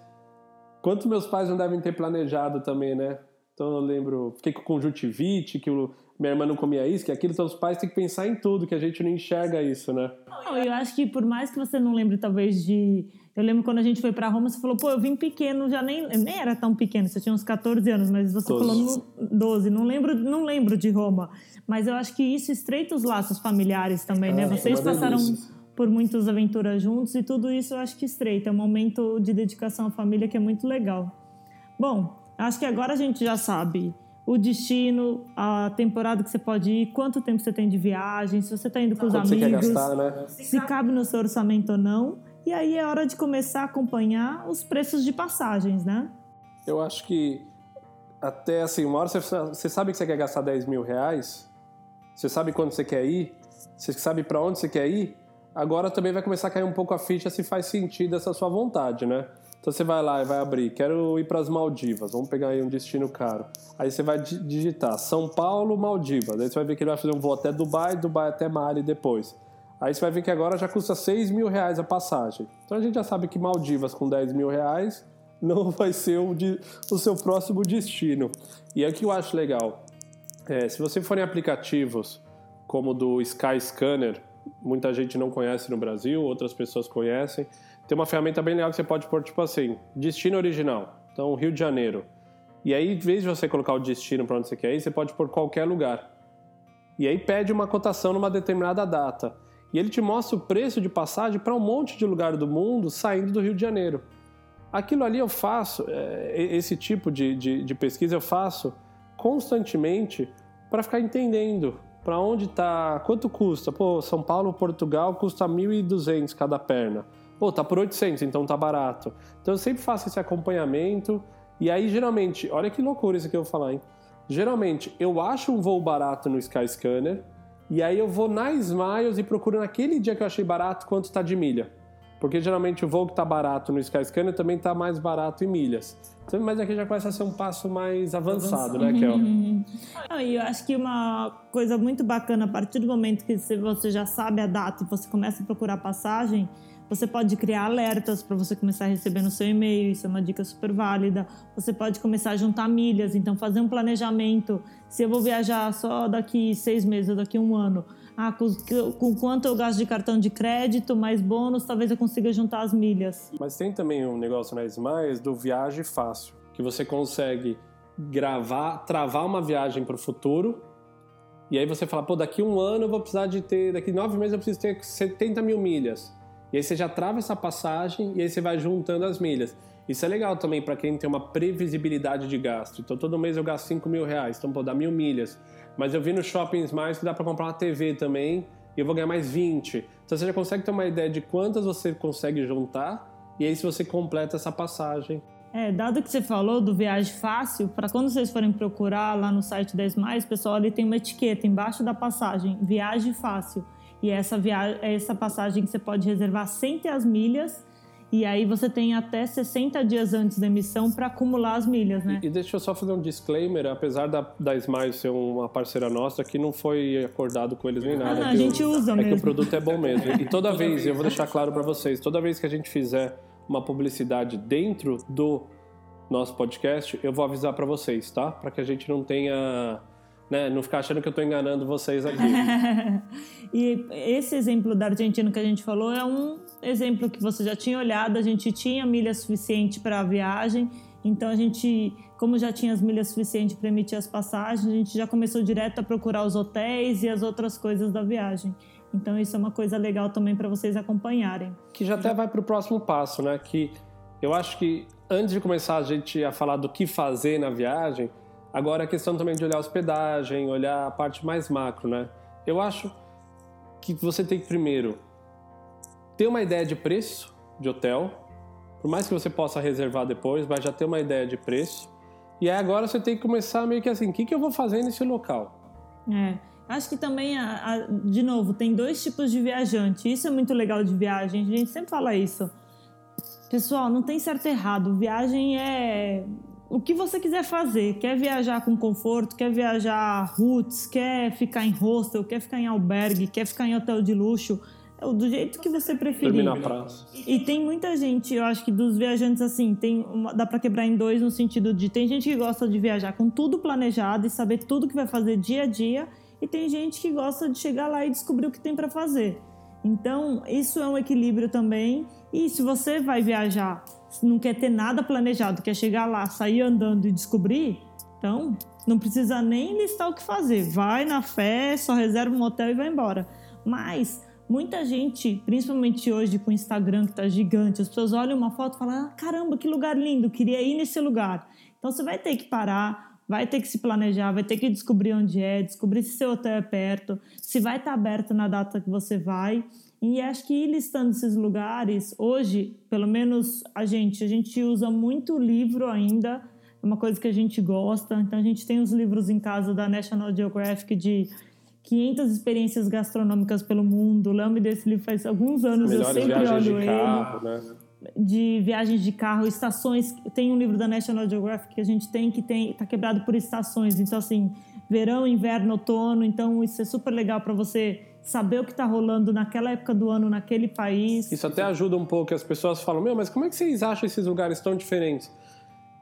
quanto meus pais não devem ter planejado também, né? Então eu lembro, fiquei com conjuntivite, que o minha irmã não comia isso, que aquilo, então os pais têm que pensar em tudo, que a gente não enxerga isso, né? Não, eu acho que por mais que você não lembre, talvez, de. Eu lembro quando a gente foi para Roma, você falou, pô, eu vim pequeno, já nem, nem era tão pequeno, você tinha uns 14 anos, mas você 12. falou 12, não lembro, não lembro de Roma. Mas eu acho que isso estreita os laços familiares também, né? ah, né? Vocês passaram por muitas aventuras juntos e tudo isso eu acho que estreita. É um momento de dedicação à família que é muito legal. Bom, acho que agora a gente já sabe o destino, a temporada que você pode ir, quanto tempo você tem de viagem, se você está indo com os amigos, gastar, né? se cabe no seu orçamento ou não. E aí é hora de começar a acompanhar os preços de passagens, né? Eu acho que até assim, uma hora você, você sabe que você quer gastar 10 mil reais, você sabe quando você quer ir, você sabe para onde você quer ir, agora também vai começar a cair um pouco a ficha se faz sentido essa sua vontade, né? Então você vai lá e vai abrir, quero ir para as Maldivas, vamos pegar aí um destino caro. Aí você vai digitar São Paulo, Maldivas. Aí você vai ver que ele vai fazer um voo até Dubai, Dubai até Mali depois. Aí você vai ver que agora já custa 6 mil reais a passagem. Então a gente já sabe que Maldivas com 10 mil reais não vai ser o, de, o seu próximo destino. E é o que eu acho legal. É, se você for em aplicativos como o do Sky Scanner, muita gente não conhece no Brasil, outras pessoas conhecem tem uma ferramenta bem legal que você pode pôr, tipo assim, destino original. Então, Rio de Janeiro. E aí, em vez de você colocar o destino para onde você quer ir, você pode pôr qualquer lugar. E aí pede uma cotação numa determinada data. E ele te mostra o preço de passagem para um monte de lugar do mundo saindo do Rio de Janeiro. Aquilo ali eu faço, é, esse tipo de, de, de pesquisa eu faço constantemente para ficar entendendo para onde está, quanto custa. Pô, São Paulo, Portugal custa 1.200 cada perna. Pô, tá por 800, então tá barato. Então eu sempre faço esse acompanhamento. E aí, geralmente, olha que loucura isso que eu vou falar, hein? Geralmente, eu acho um voo barato no Skyscanner. E aí eu vou na Smiles e procuro naquele dia que eu achei barato quanto tá de milha. Porque geralmente o voo que tá barato no Skyscanner também tá mais barato em milhas. Então, mas aqui já começa a ser um passo mais avançado, avançado. né, Kel? Uhum. E eu acho que uma coisa muito bacana, a partir do momento que você já sabe a data e você começa a procurar passagem, você pode criar alertas para você começar a receber no seu e-mail, isso é uma dica super válida. Você pode começar a juntar milhas, então fazer um planejamento. Se eu vou viajar só daqui seis meses ou daqui um ano, ah, com, com, quanto eu gasto de cartão de crédito, mais bônus, talvez eu consiga juntar as milhas. Mas tem também um negócio na Smiles do viagem fácil, que você consegue gravar, travar uma viagem para o futuro, e aí você fala, pô, daqui um ano eu vou precisar de ter, daqui nove meses eu preciso ter 70 mil milhas. E aí você já trava essa passagem e aí você vai juntando as milhas. Isso é legal também para quem tem uma previsibilidade de gasto. Então todo mês eu gasto 5 mil reais, então pô, dá mil milhas. Mas eu vi no Shopping mais que dá para comprar uma TV também e eu vou ganhar mais 20. Então você já consegue ter uma ideia de quantas você consegue juntar e aí se você completa essa passagem. É, dado que você falou do viagem fácil, para quando vocês forem procurar lá no site 10 mais, pessoal, ali tem uma etiqueta embaixo da passagem, viagem fácil. E essa viagem, essa passagem que você pode reservar sem ter as milhas e aí você tem até 60 dias antes da emissão para acumular as milhas, né? E, e, deixa eu só fazer um disclaimer, apesar da, da Smile ser uma parceira nossa, que não foi acordado com eles nem nada. Ah, a gente eu, usa é mesmo. É que o produto é bom mesmo. E toda vez, eu vou deixar claro para vocês, toda vez que a gente fizer uma publicidade dentro do nosso podcast, eu vou avisar para vocês, tá? Para que a gente não tenha né, não ficar achando que eu estou enganando vocês aqui. e esse exemplo da Argentina que a gente falou é um exemplo que você já tinha olhado, a gente tinha milha suficiente para a viagem, então a gente, como já tinha as milhas suficientes para emitir as passagens, a gente já começou direto a procurar os hotéis e as outras coisas da viagem. Então isso é uma coisa legal também para vocês acompanharem. Que já até vai para o próximo passo, né? Que eu acho que antes de começar a gente a falar do que fazer na viagem, Agora a questão também de olhar a hospedagem, olhar a parte mais macro, né? Eu acho que você tem que primeiro ter uma ideia de preço de hotel, por mais que você possa reservar depois, mas já ter uma ideia de preço. E aí agora você tem que começar meio que assim, o que, que eu vou fazer nesse local? É, acho que também, a, a, de novo, tem dois tipos de viajante. Isso é muito legal de viagem, a gente sempre fala isso. Pessoal, não tem certo e errado. Viagem é o que você quiser fazer. Quer viajar com conforto, quer viajar roots, quer ficar em hostel, quer ficar em albergue, quer ficar em hotel de luxo, é do jeito que você preferir. Dormir na praça. E tem muita gente, eu acho que dos viajantes assim, tem uma, dá para quebrar em dois no sentido de tem gente que gosta de viajar com tudo planejado e saber tudo que vai fazer dia a dia, e tem gente que gosta de chegar lá e descobrir o que tem para fazer. Então, isso é um equilíbrio também. E se você vai viajar não quer ter nada planejado, quer chegar lá, sair andando e descobrir, então não precisa nem listar o que fazer. Vai na fé, só reserva um hotel e vai embora. Mas muita gente, principalmente hoje com o Instagram que está gigante, as pessoas olham uma foto e falam: ah, caramba, que lugar lindo, queria ir nesse lugar. Então você vai ter que parar, vai ter que se planejar, vai ter que descobrir onde é, descobrir se seu hotel é perto, se vai estar tá aberto na data que você vai. E acho que ir listando esses lugares, hoje, pelo menos a gente, a gente usa muito livro ainda, é uma coisa que a gente gosta. Então a gente tem os livros em casa da National Geographic de 500 experiências gastronômicas pelo mundo. O Léo me deu esse livro faz alguns anos, eu sempre olho de ele. Carro, né? De viagens de carro, estações. Tem um livro da National Geographic que a gente tem que tem tá quebrado por estações. Então assim, verão, inverno, outono. Então isso é super legal para você saber o que está rolando naquela época do ano naquele país. Isso até ajuda um pouco, as pessoas falam, meu, mas como é que vocês acham esses lugares tão diferentes?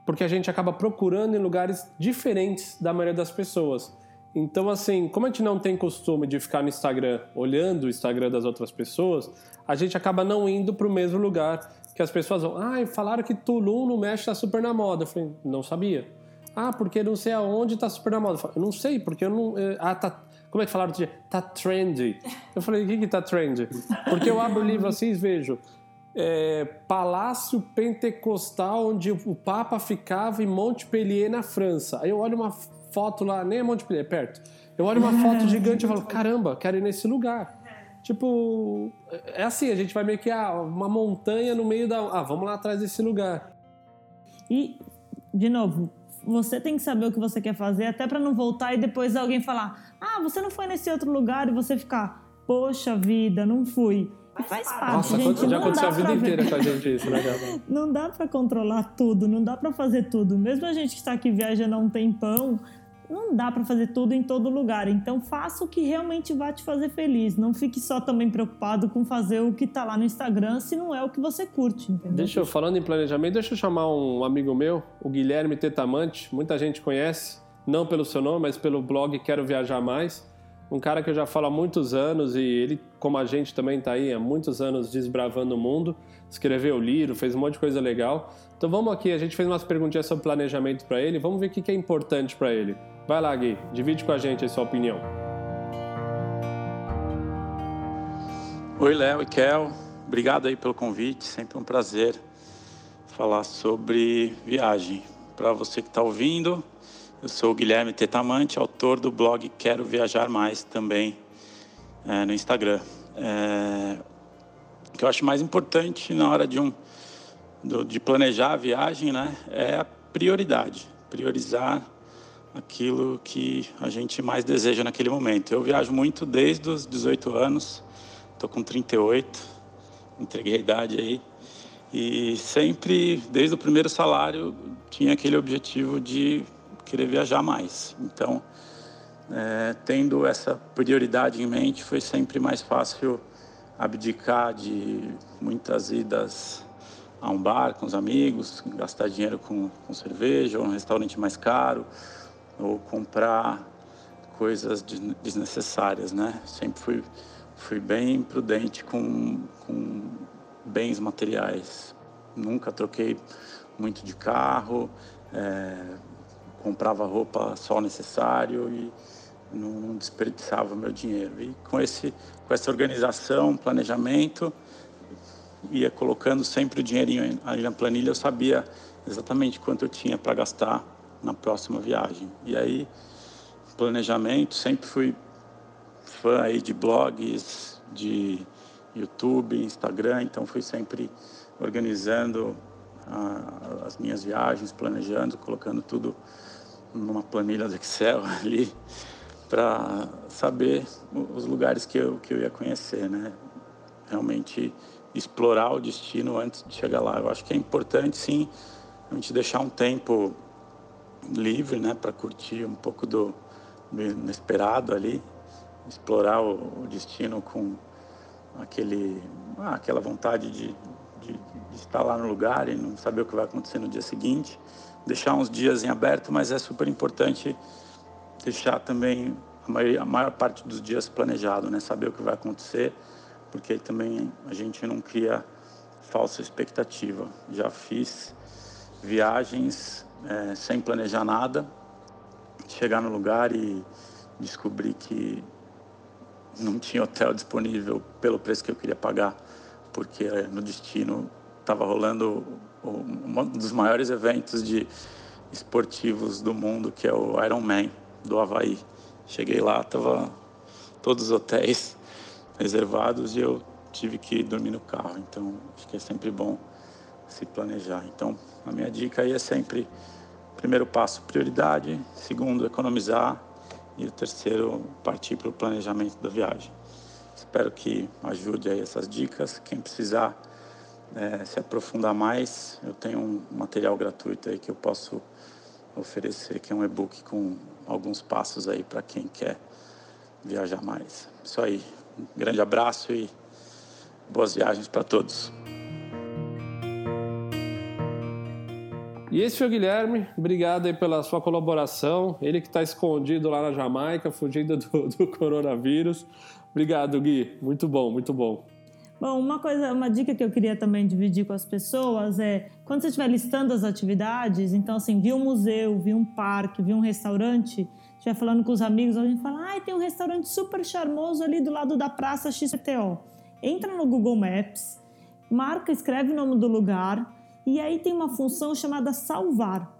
Porque a gente acaba procurando em lugares diferentes da maioria das pessoas. Então, assim, como a gente não tem costume de ficar no Instagram olhando o Instagram das outras pessoas, a gente acaba não indo para o mesmo lugar que as pessoas vão. Ah, falaram que Tulum no México está super na moda. Eu falei, não sabia. Ah, porque não sei aonde está super na moda. Eu falei, não sei, porque eu não. Eh, ah, tá como é que falaram outro dia? Tá trendy. Eu falei, o que que tá trendy? Porque eu abro o livro assim e vejo é, Palácio Pentecostal, onde o Papa ficava em Montpellier, na França. Aí eu olho uma foto lá, nem é Montpellier, é perto. Eu olho uma foto gigante e falo, caramba, quero ir nesse lugar. Tipo, é assim, a gente vai meio que, ah, uma montanha no meio da... Ah, vamos lá atrás desse lugar. E, de novo, você tem que saber o que você quer fazer, até para não voltar e depois alguém falar: ah, você não foi nesse outro lugar e você ficar, poxa vida, não fui. E faz parte, Nossa, gente. já aconteceu a vida inteira com a gente isso, né, Gabriel? Não dá para controlar tudo, não dá para fazer tudo. Mesmo a gente que está aqui viajando há um tempão, não dá para fazer tudo em todo lugar. Então faça o que realmente vai te fazer feliz. Não fique só também preocupado com fazer o que tá lá no Instagram se não é o que você curte, entendeu? Deixa eu, falando em planejamento, deixa eu chamar um amigo meu, o Guilherme Tetamante. Muita gente conhece, não pelo seu nome, mas pelo blog Quero Viajar Mais. um cara que eu já falo há muitos anos e ele, como a gente também está aí há muitos anos desbravando o mundo, escreveu livro, fez um monte de coisa legal. Então vamos aqui, a gente fez umas perguntinhas sobre planejamento para ele, vamos ver o que é importante para ele. Vai lá, Gui, divide com a gente a sua opinião. Oi, Léo e Kel, obrigado aí pelo convite, sempre um prazer falar sobre viagem. Para você que está ouvindo, eu sou o Guilherme Tetamante, autor do blog Quero Viajar Mais também é, no Instagram. É, o que eu acho mais importante na hora de, um, do, de planejar a viagem né, é a prioridade. Priorizar aquilo que a gente mais deseja naquele momento. Eu viajo muito desde os 18 anos, estou com 38, entreguei a idade aí. E sempre, desde o primeiro salário, tinha aquele objetivo de querer viajar mais. Então, é, tendo essa prioridade em mente, foi sempre mais fácil abdicar de muitas idas a um bar com os amigos, gastar dinheiro com, com cerveja, ou um restaurante mais caro, ou comprar coisas desnecessárias, né? Sempre fui, fui bem prudente com, com bens materiais. Nunca troquei muito de carro, é, comprava roupa só necessário e não desperdiçava meu dinheiro. E com, esse, com essa organização, planejamento, ia colocando sempre o dinheirinho ali na planilha, eu sabia exatamente quanto eu tinha para gastar na próxima viagem. E aí, planejamento, sempre fui fã aí de blogs, de YouTube, Instagram, então fui sempre organizando ah, as minhas viagens, planejando, colocando tudo numa planilha do Excel ali para saber os lugares que eu, que eu ia conhecer, né? Realmente explorar o destino antes de chegar lá. Eu acho que é importante, sim, a gente deixar um tempo livre, né, para curtir um pouco do, do inesperado ali, explorar o, o, destino com aquele, ah, aquela vontade de, de, de estar lá no lugar e não saber o que vai acontecer no dia seguinte deixar uns dias em aberto, mas é super importante deixar também a maior, a maior parte dos dias planejado, né? Saber o que vai acontecer, porque também a gente não cria falsa expectativa. Já fiz viagens é, sem planejar nada, chegar no lugar e descobrir que não tinha hotel disponível pelo preço que eu queria pagar, porque no destino estava rolando um dos maiores eventos de esportivos do mundo, que é o Ironman do Havaí. Cheguei lá, tava todos os hotéis reservados e eu tive que dormir no carro. Então, acho que é sempre bom se planejar. Então, a minha dica aí é sempre primeiro passo prioridade, segundo economizar e o terceiro partir para o planejamento da viagem. Espero que ajude aí essas dicas. Quem precisar é, se aprofundar mais, eu tenho um material gratuito aí que eu posso oferecer, que é um e-book com alguns passos aí para quem quer viajar mais. Isso aí. Um grande abraço e boas viagens para todos. E esse foi o Guilherme, obrigado aí pela sua colaboração. Ele que está escondido lá na Jamaica, fugindo do, do coronavírus. Obrigado, Gui. Muito bom, muito bom. Bom, uma coisa, uma dica que eu queria também dividir com as pessoas é quando você estiver listando as atividades, então assim, viu um museu, viu um parque, viu um restaurante, estiver falando com os amigos, a gente fala, ah, tem um restaurante super charmoso ali do lado da praça XPTO. Entra no Google Maps, marca, escreve o nome do lugar e aí tem uma função chamada salvar.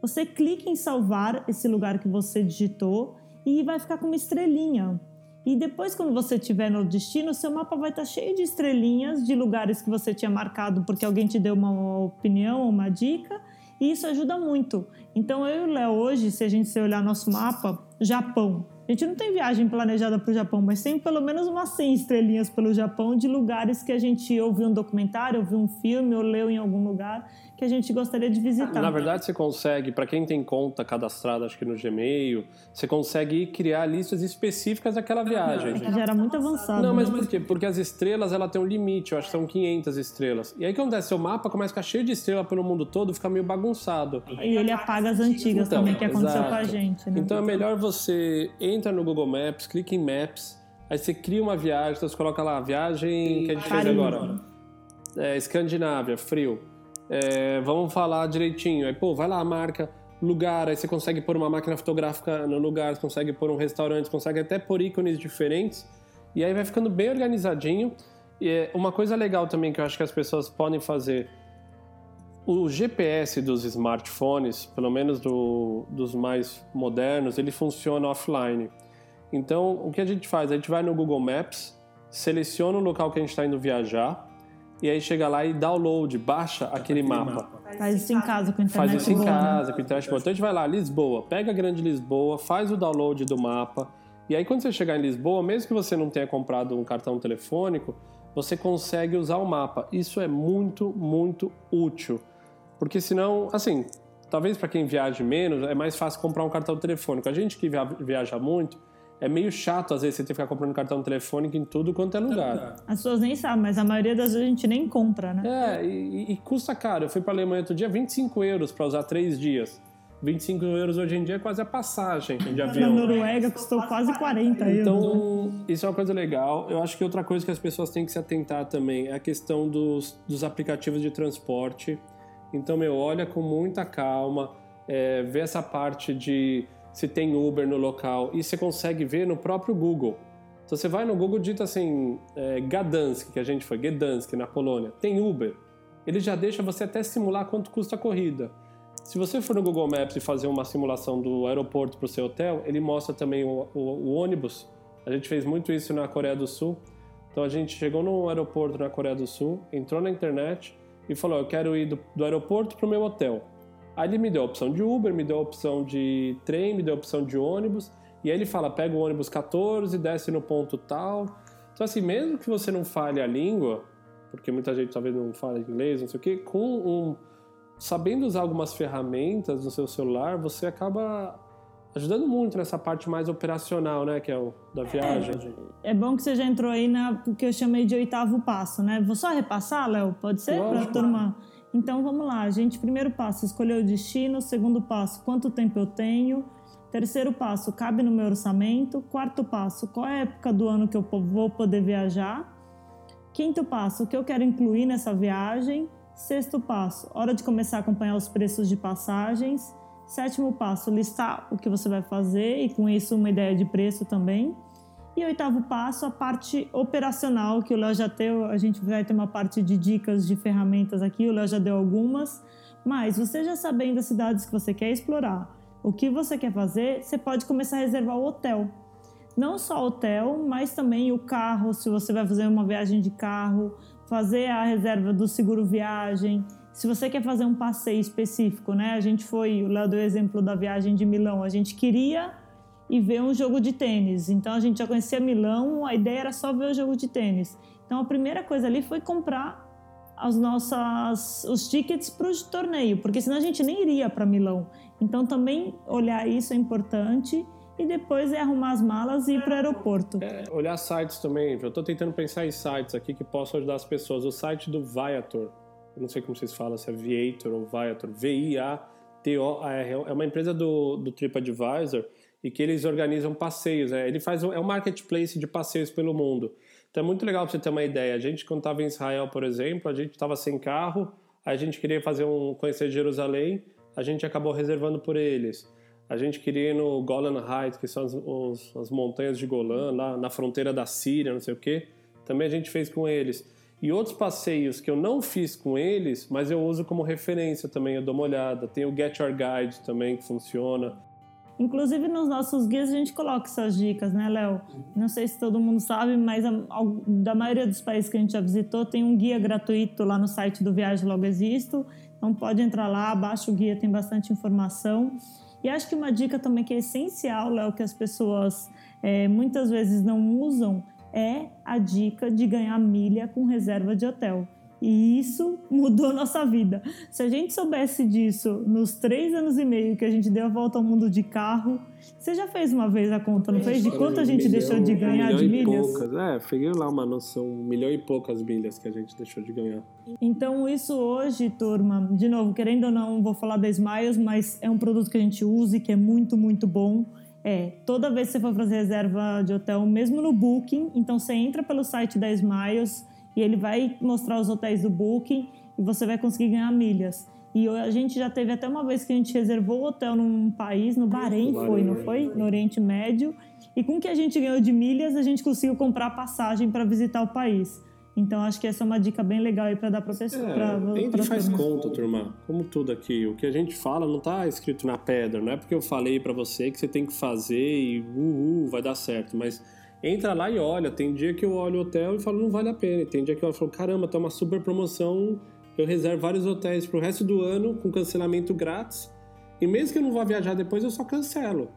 Você clica em salvar esse lugar que você digitou e vai ficar com uma estrelinha. E depois, quando você estiver no destino, seu mapa vai estar cheio de estrelinhas de lugares que você tinha marcado porque alguém te deu uma opinião, uma dica, e isso ajuda muito. Então, eu e o Léo, hoje, se a gente se olhar nosso mapa, Japão. A gente não tem viagem planejada para o Japão, mas tem pelo menos umas 100 estrelinhas pelo Japão de lugares que a gente ouviu um documentário, ouviu um filme ou leu em algum lugar que a gente gostaria de visitar. Na verdade, você consegue, para quem tem conta cadastrada, acho que no Gmail, você consegue criar listas específicas daquela viagem. É que já era muito avançado. Não, mas né? por quê? Porque as estrelas, ela tem um limite, eu acho que são 500 estrelas. E aí, o que acontece? Seu mapa começa a ficar cheio de estrela pelo mundo todo, fica meio bagunçado. E ele apaga as antigas Então, também, que aconteceu exato. com a gente, né? Então é melhor você entra no Google Maps, clica em Maps, aí você cria uma viagem, então você coloca lá, viagem que a gente fez agora. É, Escandinávia, frio. É, vamos falar direitinho. Aí, pô, vai lá, marca lugar, aí você consegue pôr uma máquina fotográfica no lugar, você consegue pôr um restaurante, consegue até pôr ícones diferentes. E aí vai ficando bem organizadinho. E é, uma coisa legal também que eu acho que as pessoas podem fazer o GPS dos smartphones, pelo menos do- dos mais modernos, ele funciona offline. Então, o que a gente faz? A gente vai no Google Maps, seleciona o local que a gente está indo viajar, e aí chega lá e download, baixa aquele mapa. Faz isso em casa com a internet Faz isso em boa, né? casa, com internet boa. Então a gente vai lá, Lisboa, pega a grande Lisboa, faz o download do mapa. E aí quando você chegar em Lisboa, mesmo que você não tenha comprado um cartão telefônico, você consegue usar o mapa. Isso é muito, muito útil. Porque senão, assim, talvez para quem viaje menos, é mais fácil comprar um cartão telefônico. A gente que via- viaja muito, é meio chato às vezes você ter que ficar comprando cartão telefônico em tudo quanto é lugar. As pessoas nem sabem, mas a maioria das vezes a gente nem compra, né? É, e, e custa caro. Eu fui para Alemanha outro dia, 25 euros para usar três dias. 25 euros hoje em dia é quase a passagem de Na avião. Noruega custou quase 40 euros. né? Então, isso é uma coisa legal. Eu acho que outra coisa que as pessoas têm que se atentar também é a questão dos, dos aplicativos de transporte. Então, meu, olha com muita calma, é, vê essa parte de se tem Uber no local e você consegue ver no próprio Google. Então, você vai no Google e digita assim, é, Gdansk, que a gente foi, Gdansk, na Polônia, tem Uber. Ele já deixa você até simular quanto custa a corrida. Se você for no Google Maps e fazer uma simulação do aeroporto para o seu hotel, ele mostra também o, o- o ônibus. A gente fez muito isso na Coreia do Sul. Então a gente chegou no aeroporto na Coreia do Sul, entrou na internet e falou: Eu quero ir do, do aeroporto para o meu hotel. Aí ele me deu a opção de Uber, me deu a opção de trem, me deu a opção de ônibus. E aí ele fala: pega o ônibus 14, desce no ponto tal. Então, assim, mesmo que você não fale a língua, porque muita gente talvez não fala inglês, não sei o quê, com um sabendo usar algumas ferramentas no seu celular, você acaba ajudando muito nessa parte mais operacional, né, que é o da viagem. É bom que você já entrou aí na que eu chamei de oitavo passo, né? Vou só repassar, Léo? Pode ser? Para a turma. Então vamos lá, gente. Primeiro passo, escolher o destino. Segundo passo, quanto tempo eu tenho. Terceiro passo, cabe no meu orçamento. Quarto passo, qual é a época do ano que eu vou poder viajar. Quinto passo, o que eu quero incluir nessa viagem. Sexto passo, hora de começar a acompanhar os preços de passagens. Sétimo passo, listar o que você vai fazer e com isso uma ideia de preço também. E oitavo passo, a parte operacional, que o Léo já deu, a gente vai ter uma parte de dicas de ferramentas aqui, o Léo já deu algumas, mas você já sabendo as cidades que você quer explorar, o que você quer fazer, você pode começar a reservar o hotel. Não só hotel, mas também o carro, se você vai fazer uma viagem de carro, fazer a reserva do seguro viagem. Se você quer fazer um passeio específico, né? A gente foi, o Léo deu o exemplo da viagem de Milão, a gente queria e ver um jogo de tênis. Então a gente já conhecia Milão, a ideia era só ver o jogo de tênis. Então a primeira coisa ali foi comprar as nossas os tickets para o torneio, porque senão a gente nem iria para Milão. Então também olhar isso é importante e depois é arrumar as malas e ir para o aeroporto. É, olhar sites também, eu estou tentando pensar em sites aqui que possam ajudar as pessoas. O site do Viator, eu não sei como vocês falam, se é Viator ou Viator, V-I-A-T-O-R, é uma empresa do, do TripAdvisor e que eles organizam passeios. né? Ele faz um, é um marketplace de passeios pelo mundo. Então é muito legal para você ter uma ideia. A gente, quando estava em Israel, por exemplo, a gente estava sem carro, a gente queria fazer um conhecer Jerusalém, a gente acabou reservando por eles. A gente queria ir no Golan Heights, que são as, os- as montanhas de Golan, lá na fronteira da Síria, não sei o quê. Também a gente fez com eles. E outros passeios que eu não fiz com eles, mas eu uso como referência também, eu dou uma olhada. Tem o Get Your Guide também, que funciona. Inclusive nos nossos guias a gente coloca essas dicas, né, Léo? Não sei se todo mundo sabe, mas a- ao- da maioria dos países que a gente já visitou tem um guia gratuito lá no site do Viagem Logo Existo. Então pode entrar lá, baixa o guia, tem bastante informação. E acho que uma dica também que é essencial, Léo, que as pessoas eh, muitas vezes não usam, é a dica de ganhar milha com reserva de hotel. E isso mudou nossa vida. Se a gente soubesse disso nos três anos e meio que a gente deu a volta ao mundo de carro, você já fez uma vez a conta, não fez? De quanto a gente milhão, deixou de ganhar um de milhão milhas? E poucas. É, peguei lá uma noção, um milhão e poucas milhas que a gente deixou de ganhar. Então, isso hoje, turma, de novo, querendo ou não, vou falar da Smiles, mas é um produto que a gente usa e que é muito, muito bom. É, toda vez que você for fazer reserva de hotel, mesmo no Booking, então você entra pelo site da Smiles e ele vai mostrar os hotéis do Booking e você vai conseguir ganhar milhas. E a gente já teve até uma vez que a gente reservou o hotel num país, no Bahrein, foi, não foi? No Oriente Médio. E com o que a gente ganhou de milhas, a gente conseguiu comprar passagem para visitar o país. Então acho que essa é uma dica bem legal aí para dar para pessoa. É, pra, faz turma. conta, turma. Como tudo aqui, o que a gente fala não tá escrito na pedra. Não é porque eu falei pra você que você tem que fazer e uhul, vai dar certo. Mas entra lá e olha. Tem dia que eu olho o hotel e falo, não vale a pena. Tem dia que eu falo, caramba, tá uma super promoção. Eu reservo vários hotéis pro resto do ano com cancelamento grátis. E mesmo que eu não vá viajar depois, eu só cancelo.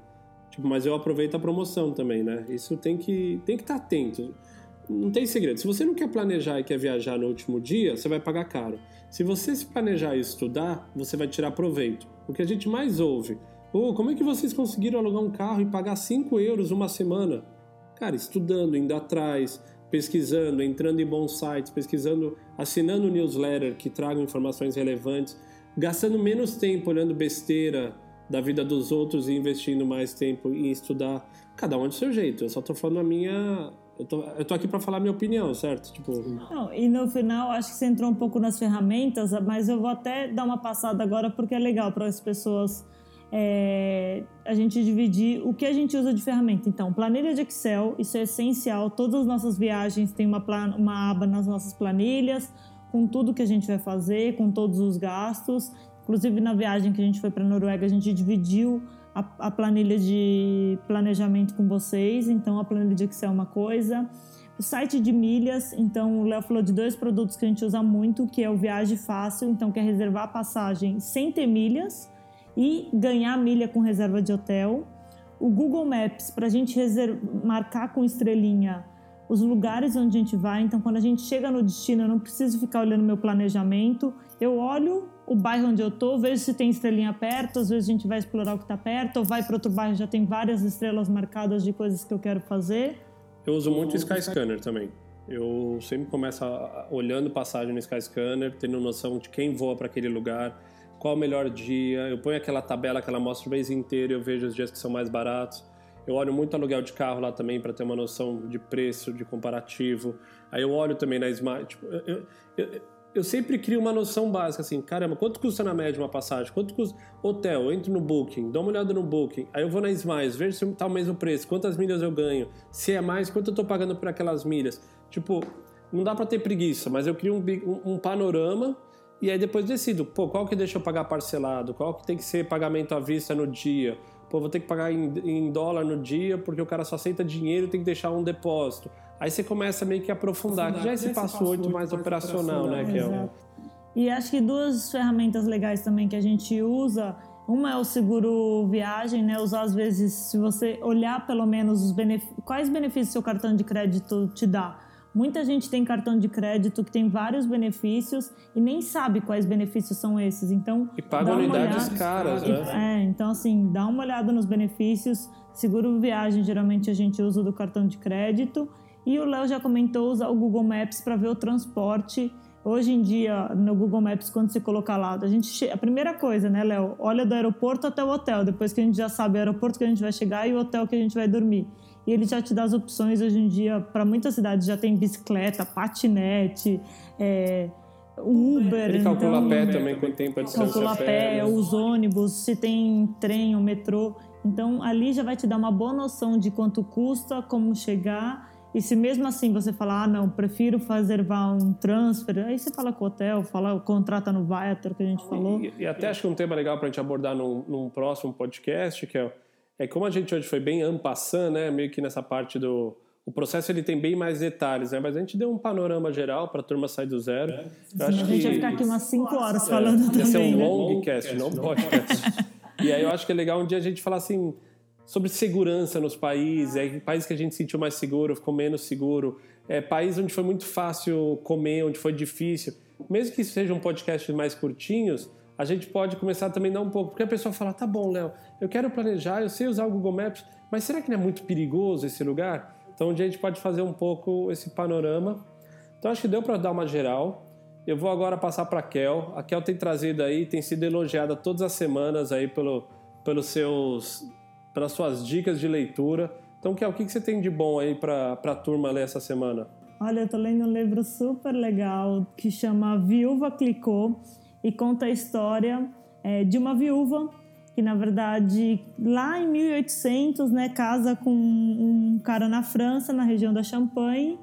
Tipo, mas eu aproveito a promoção também, né? Isso tem que tem que estar atento. Não tem segredo. Se você não quer planejar e quer viajar no último dia, você vai pagar caro. Se você se planejar e estudar, você vai tirar proveito. O que a gente mais ouve, oh, como é que vocês conseguiram alugar um carro e pagar 5 euros uma semana? Cara, estudando, indo atrás, pesquisando, entrando em bons sites, pesquisando, assinando newsletter que tragam informações relevantes, gastando menos tempo olhando besteira da vida dos outros e investindo mais tempo em estudar. Cada um do seu jeito. Eu só tô falando a minha. Eu tô, eu tô aqui para falar a minha opinião, certo? Tipo, Não, e no final, acho que você entrou um pouco nas ferramentas, mas eu vou até dar uma passada agora porque é legal para as pessoas é, a gente dividir o que a gente usa de ferramenta. Então, planilha de Excel, isso é essencial. Todas as nossas viagens têm uma, uma aba nas nossas planilhas, com tudo que a gente vai fazer, com todos os gastos. Inclusive, na viagem que a gente foi para a Noruega, a gente dividiu a, a planilha de planejamento com vocês. Então, a planilha de Excel é uma coisa. O site de milhas, então o Léo falou de dois produtos que a gente usa muito, que é o Viagem Fácil, então que é reservar a passagem sem ter milhas e ganhar milha com reserva de hotel. O Google Maps, para a gente marcar com estrelinha os lugares onde a gente vai. Então, quando a gente chega no destino, eu não preciso ficar olhando meu planejamento. Eu olho o bairro onde eu tô, vejo se tem estrelinha perto. Às vezes a gente vai explorar o que está perto, ou vai para outro bairro já tem várias estrelas marcadas de coisas que eu quero fazer. eu uso muito o Skyscanner também. Eu sempre começo olhando passagem no Skyscanner, tendo noção de quem voa para aquele lugar, qual o melhor dia. Eu ponho aquela tabela que ela mostra o mês inteiro, eu vejo os dias que são mais baratos. Eu olho muito aluguel de carro lá também para ter uma noção de preço, de comparativo. Aí eu olho também na Smart. Tipo, eu, eu, eu, sempre crio uma noção básica assim: caramba, quanto custa na média uma passagem? Quanto custa hotel? Eu entro no Booking, dou uma olhada no Booking. Aí eu vou na Smiles, vejo se tá o mesmo preço, quantas milhas eu ganho, se é mais, quanto eu tô pagando por aquelas milhas. Tipo, não dá para ter preguiça, mas eu crio um, um- um panorama e aí depois decido, pô, qual que deixa eu pagar parcelado, qual que tem que ser pagamento à vista no dia. Pô, vou ter que pagar em, em dólar no dia porque o cara só aceita dinheiro e tem que deixar um depósito. Aí você começa meio que a aprofundar, que já é esse passo 8 mais operacional, né, que é o... E acho que duas ferramentas legais também que a gente usa. Uma é o seguro viagem, né? Usar às vezes, se você olhar pelo menos os benef... quais benefícios seu cartão de crédito te dá. Muita gente tem cartão de crédito que tem vários benefícios e nem sabe quais benefícios são esses. Então, E paga unidades olhada. caras, né? É, então assim, dá uma olhada nos benefícios. Seguro viagem, geralmente a gente usa do cartão de crédito. E o Léo já comentou usar o Google Maps para ver o transporte. Hoje em dia, no Google Maps, quando você colocar lá, a gente a primeira coisa, né, Léo? Olha do aeroporto até o hotel. Depois que a gente já sabe o aeroporto que a gente vai chegar e o hotel que a gente vai dormir. E ele já te dá as opções hoje em dia. Para muitas cidades já tem bicicleta, patinete, é, Uber. Ele calcula então- a pé também quanto tempo é distância calcula a pé, né? os ônibus, se tem trem ou metrô. Então ali já vai te dar uma boa noção de quanto custa, como chegar. E se mesmo assim você falar, ah, não, prefiro reservar um transfer, aí você fala com o hotel, fala, contrata no Viator que a gente falou. E, e até acho que um tema legal para a gente abordar num, num próximo podcast, que é, é como a gente hoje foi bem ampassando, né? Meio que nessa parte do... O processo ele tem bem mais detalhes, né? Mas a gente deu um panorama geral para a turma sair do zero. Eu Senão a gente vai ficar aqui umas 5 horas falando Ia ser também. um né? longcast, não um podcast. e aí eu acho que é legal um dia a gente falar assim sobre segurança nos países, é, país que a gente sentiu mais seguro, ficou menos seguro, é, país onde foi muito fácil comer, onde foi difícil. mesmo que sejam podcasts mais curtinhos, a gente pode começar também a dar um pouco. Porque a pessoa fala: tá bom, Léo, eu quero planejar, eu sei usar o Google Maps, mas será que não é muito perigoso esse lugar? Então a gente pode fazer um pouco esse panorama. Então acho que deu para dar uma geral. Eu vou agora passar para a Kel. A Kel tem trazido aí, tem sido elogiada todas as semanas aí pelo, pelos seus, pelas suas dicas de leitura. Então, Kel, o que, que você tem de bom aí para a turma ler essa semana? Olha, eu tô lendo um livro super legal que chama Viúva Clicou e conta a história é, de uma viúva que, na verdade, lá em 1800, né, casa com um cara na França, na região da Champagne,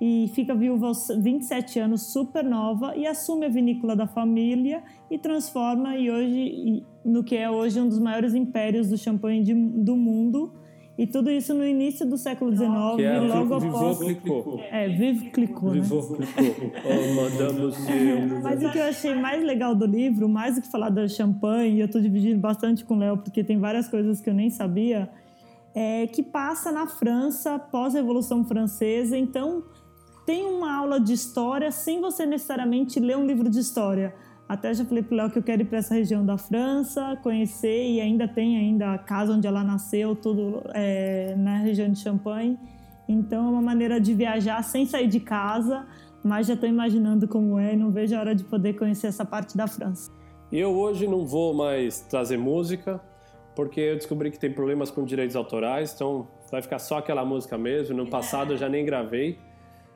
e fica viúva aos 27 anos, super nova, e assume a vinícola da família e transforma e hoje no que é hoje um dos maiores impérios do champanhe de, do mundo. E tudo isso no início do século XIX, que é, logo Vivo após. Clicou. É, Vive Clicou. Né? Vivo Clicou. Oh, mandamos Mas o que eu achei mais legal do livro, mais do que falar da champanhe, e eu estou dividindo bastante com o Léo, porque tem várias coisas que eu nem sabia, é que passa na França pós-Revolução Francesa. Então, tem uma aula de história sem você necessariamente ler um livro de história. Até já falei para o Léo que eu quero ir para essa região da França, conhecer e ainda tem ainda a casa onde ela nasceu, tudo é, na região de Champagne. Então é uma maneira de viajar sem sair de casa, mas já estou imaginando como é e não vejo a hora de poder conhecer essa parte da França. Eu hoje não vou mais trazer música, porque eu descobri que tem problemas com direitos autorais, então vai ficar só aquela música mesmo. No passado eu já nem gravei.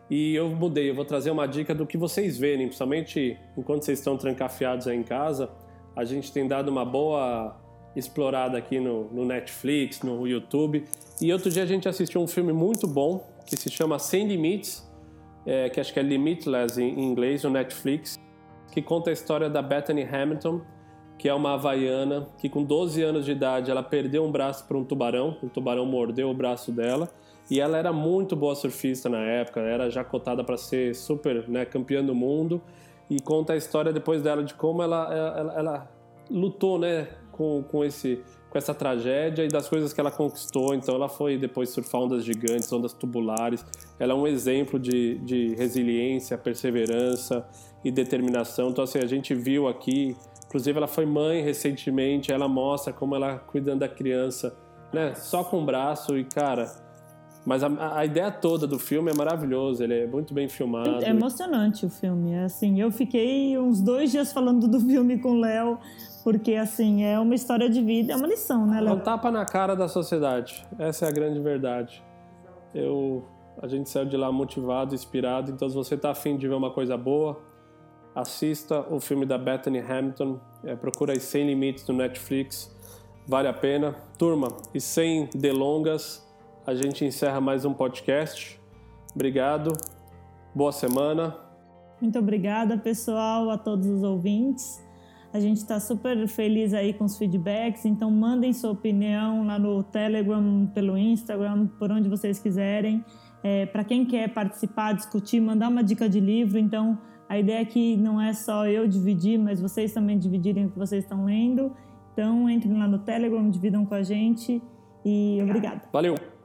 E eu mudei, eu vou trazer uma dica do que vocês verem, principalmente enquanto vocês estão trancafiados aí em casa. A gente tem dado uma boa explorada aqui no, no Netflix, no YouTube. E outro dia a gente assistiu um filme muito bom que se chama Sem Limites, é, que acho que é Limitless em, inglês, no Netflix, que conta a história da Bethany Hamilton, que é uma havaiana que com 12 anos de idade ela perdeu um braço para um tubarão, um tubarão mordeu o braço dela e ela era muito boa surfista na época, era já cotada para ser super né, campeã do mundo. E conta a história depois dela de como ela, ela, ela lutou né, com, com, esse, com essa tragédia e das coisas que ela conquistou. Então ela foi depois surfar ondas gigantes, ondas tubulares. Ela é um exemplo de, de resiliência, perseverança e determinação. Então assim, a gente viu aqui, inclusive ela foi mãe recentemente, ela mostra como ela cuidando da criança, né, só com o braço e cara mas a, a, ideia toda do filme é maravilhosa, ele é muito bem filmado. É emocionante o filme. É assim, eu fiquei uns dois dias falando do filme com o Léo, porque assim, é uma história de vida, é uma lição, né, Léo? É um tapa na cara da sociedade. Essa é a grande verdade. Eu, a gente saiu de lá motivado, inspirado. Então, se você está afim de ver uma coisa boa, assista o filme da Bethany Hamilton. É, procura aí Sem Limites no Netflix. Vale a pena. Turma, e sem delongas, a gente encerra mais um podcast. Obrigado, boa semana. Muito obrigada, pessoal, a todos os ouvintes. A gente está super feliz aí com os feedbacks, então mandem sua opinião lá no Telegram, pelo Instagram, por onde vocês quiserem. É, Para quem quer participar, discutir, mandar uma dica de livro, então a ideia aqui não é só eu dividir, mas vocês também dividirem o que vocês estão lendo. Então entrem lá no Telegram, dividam com a gente e obrigada. Valeu!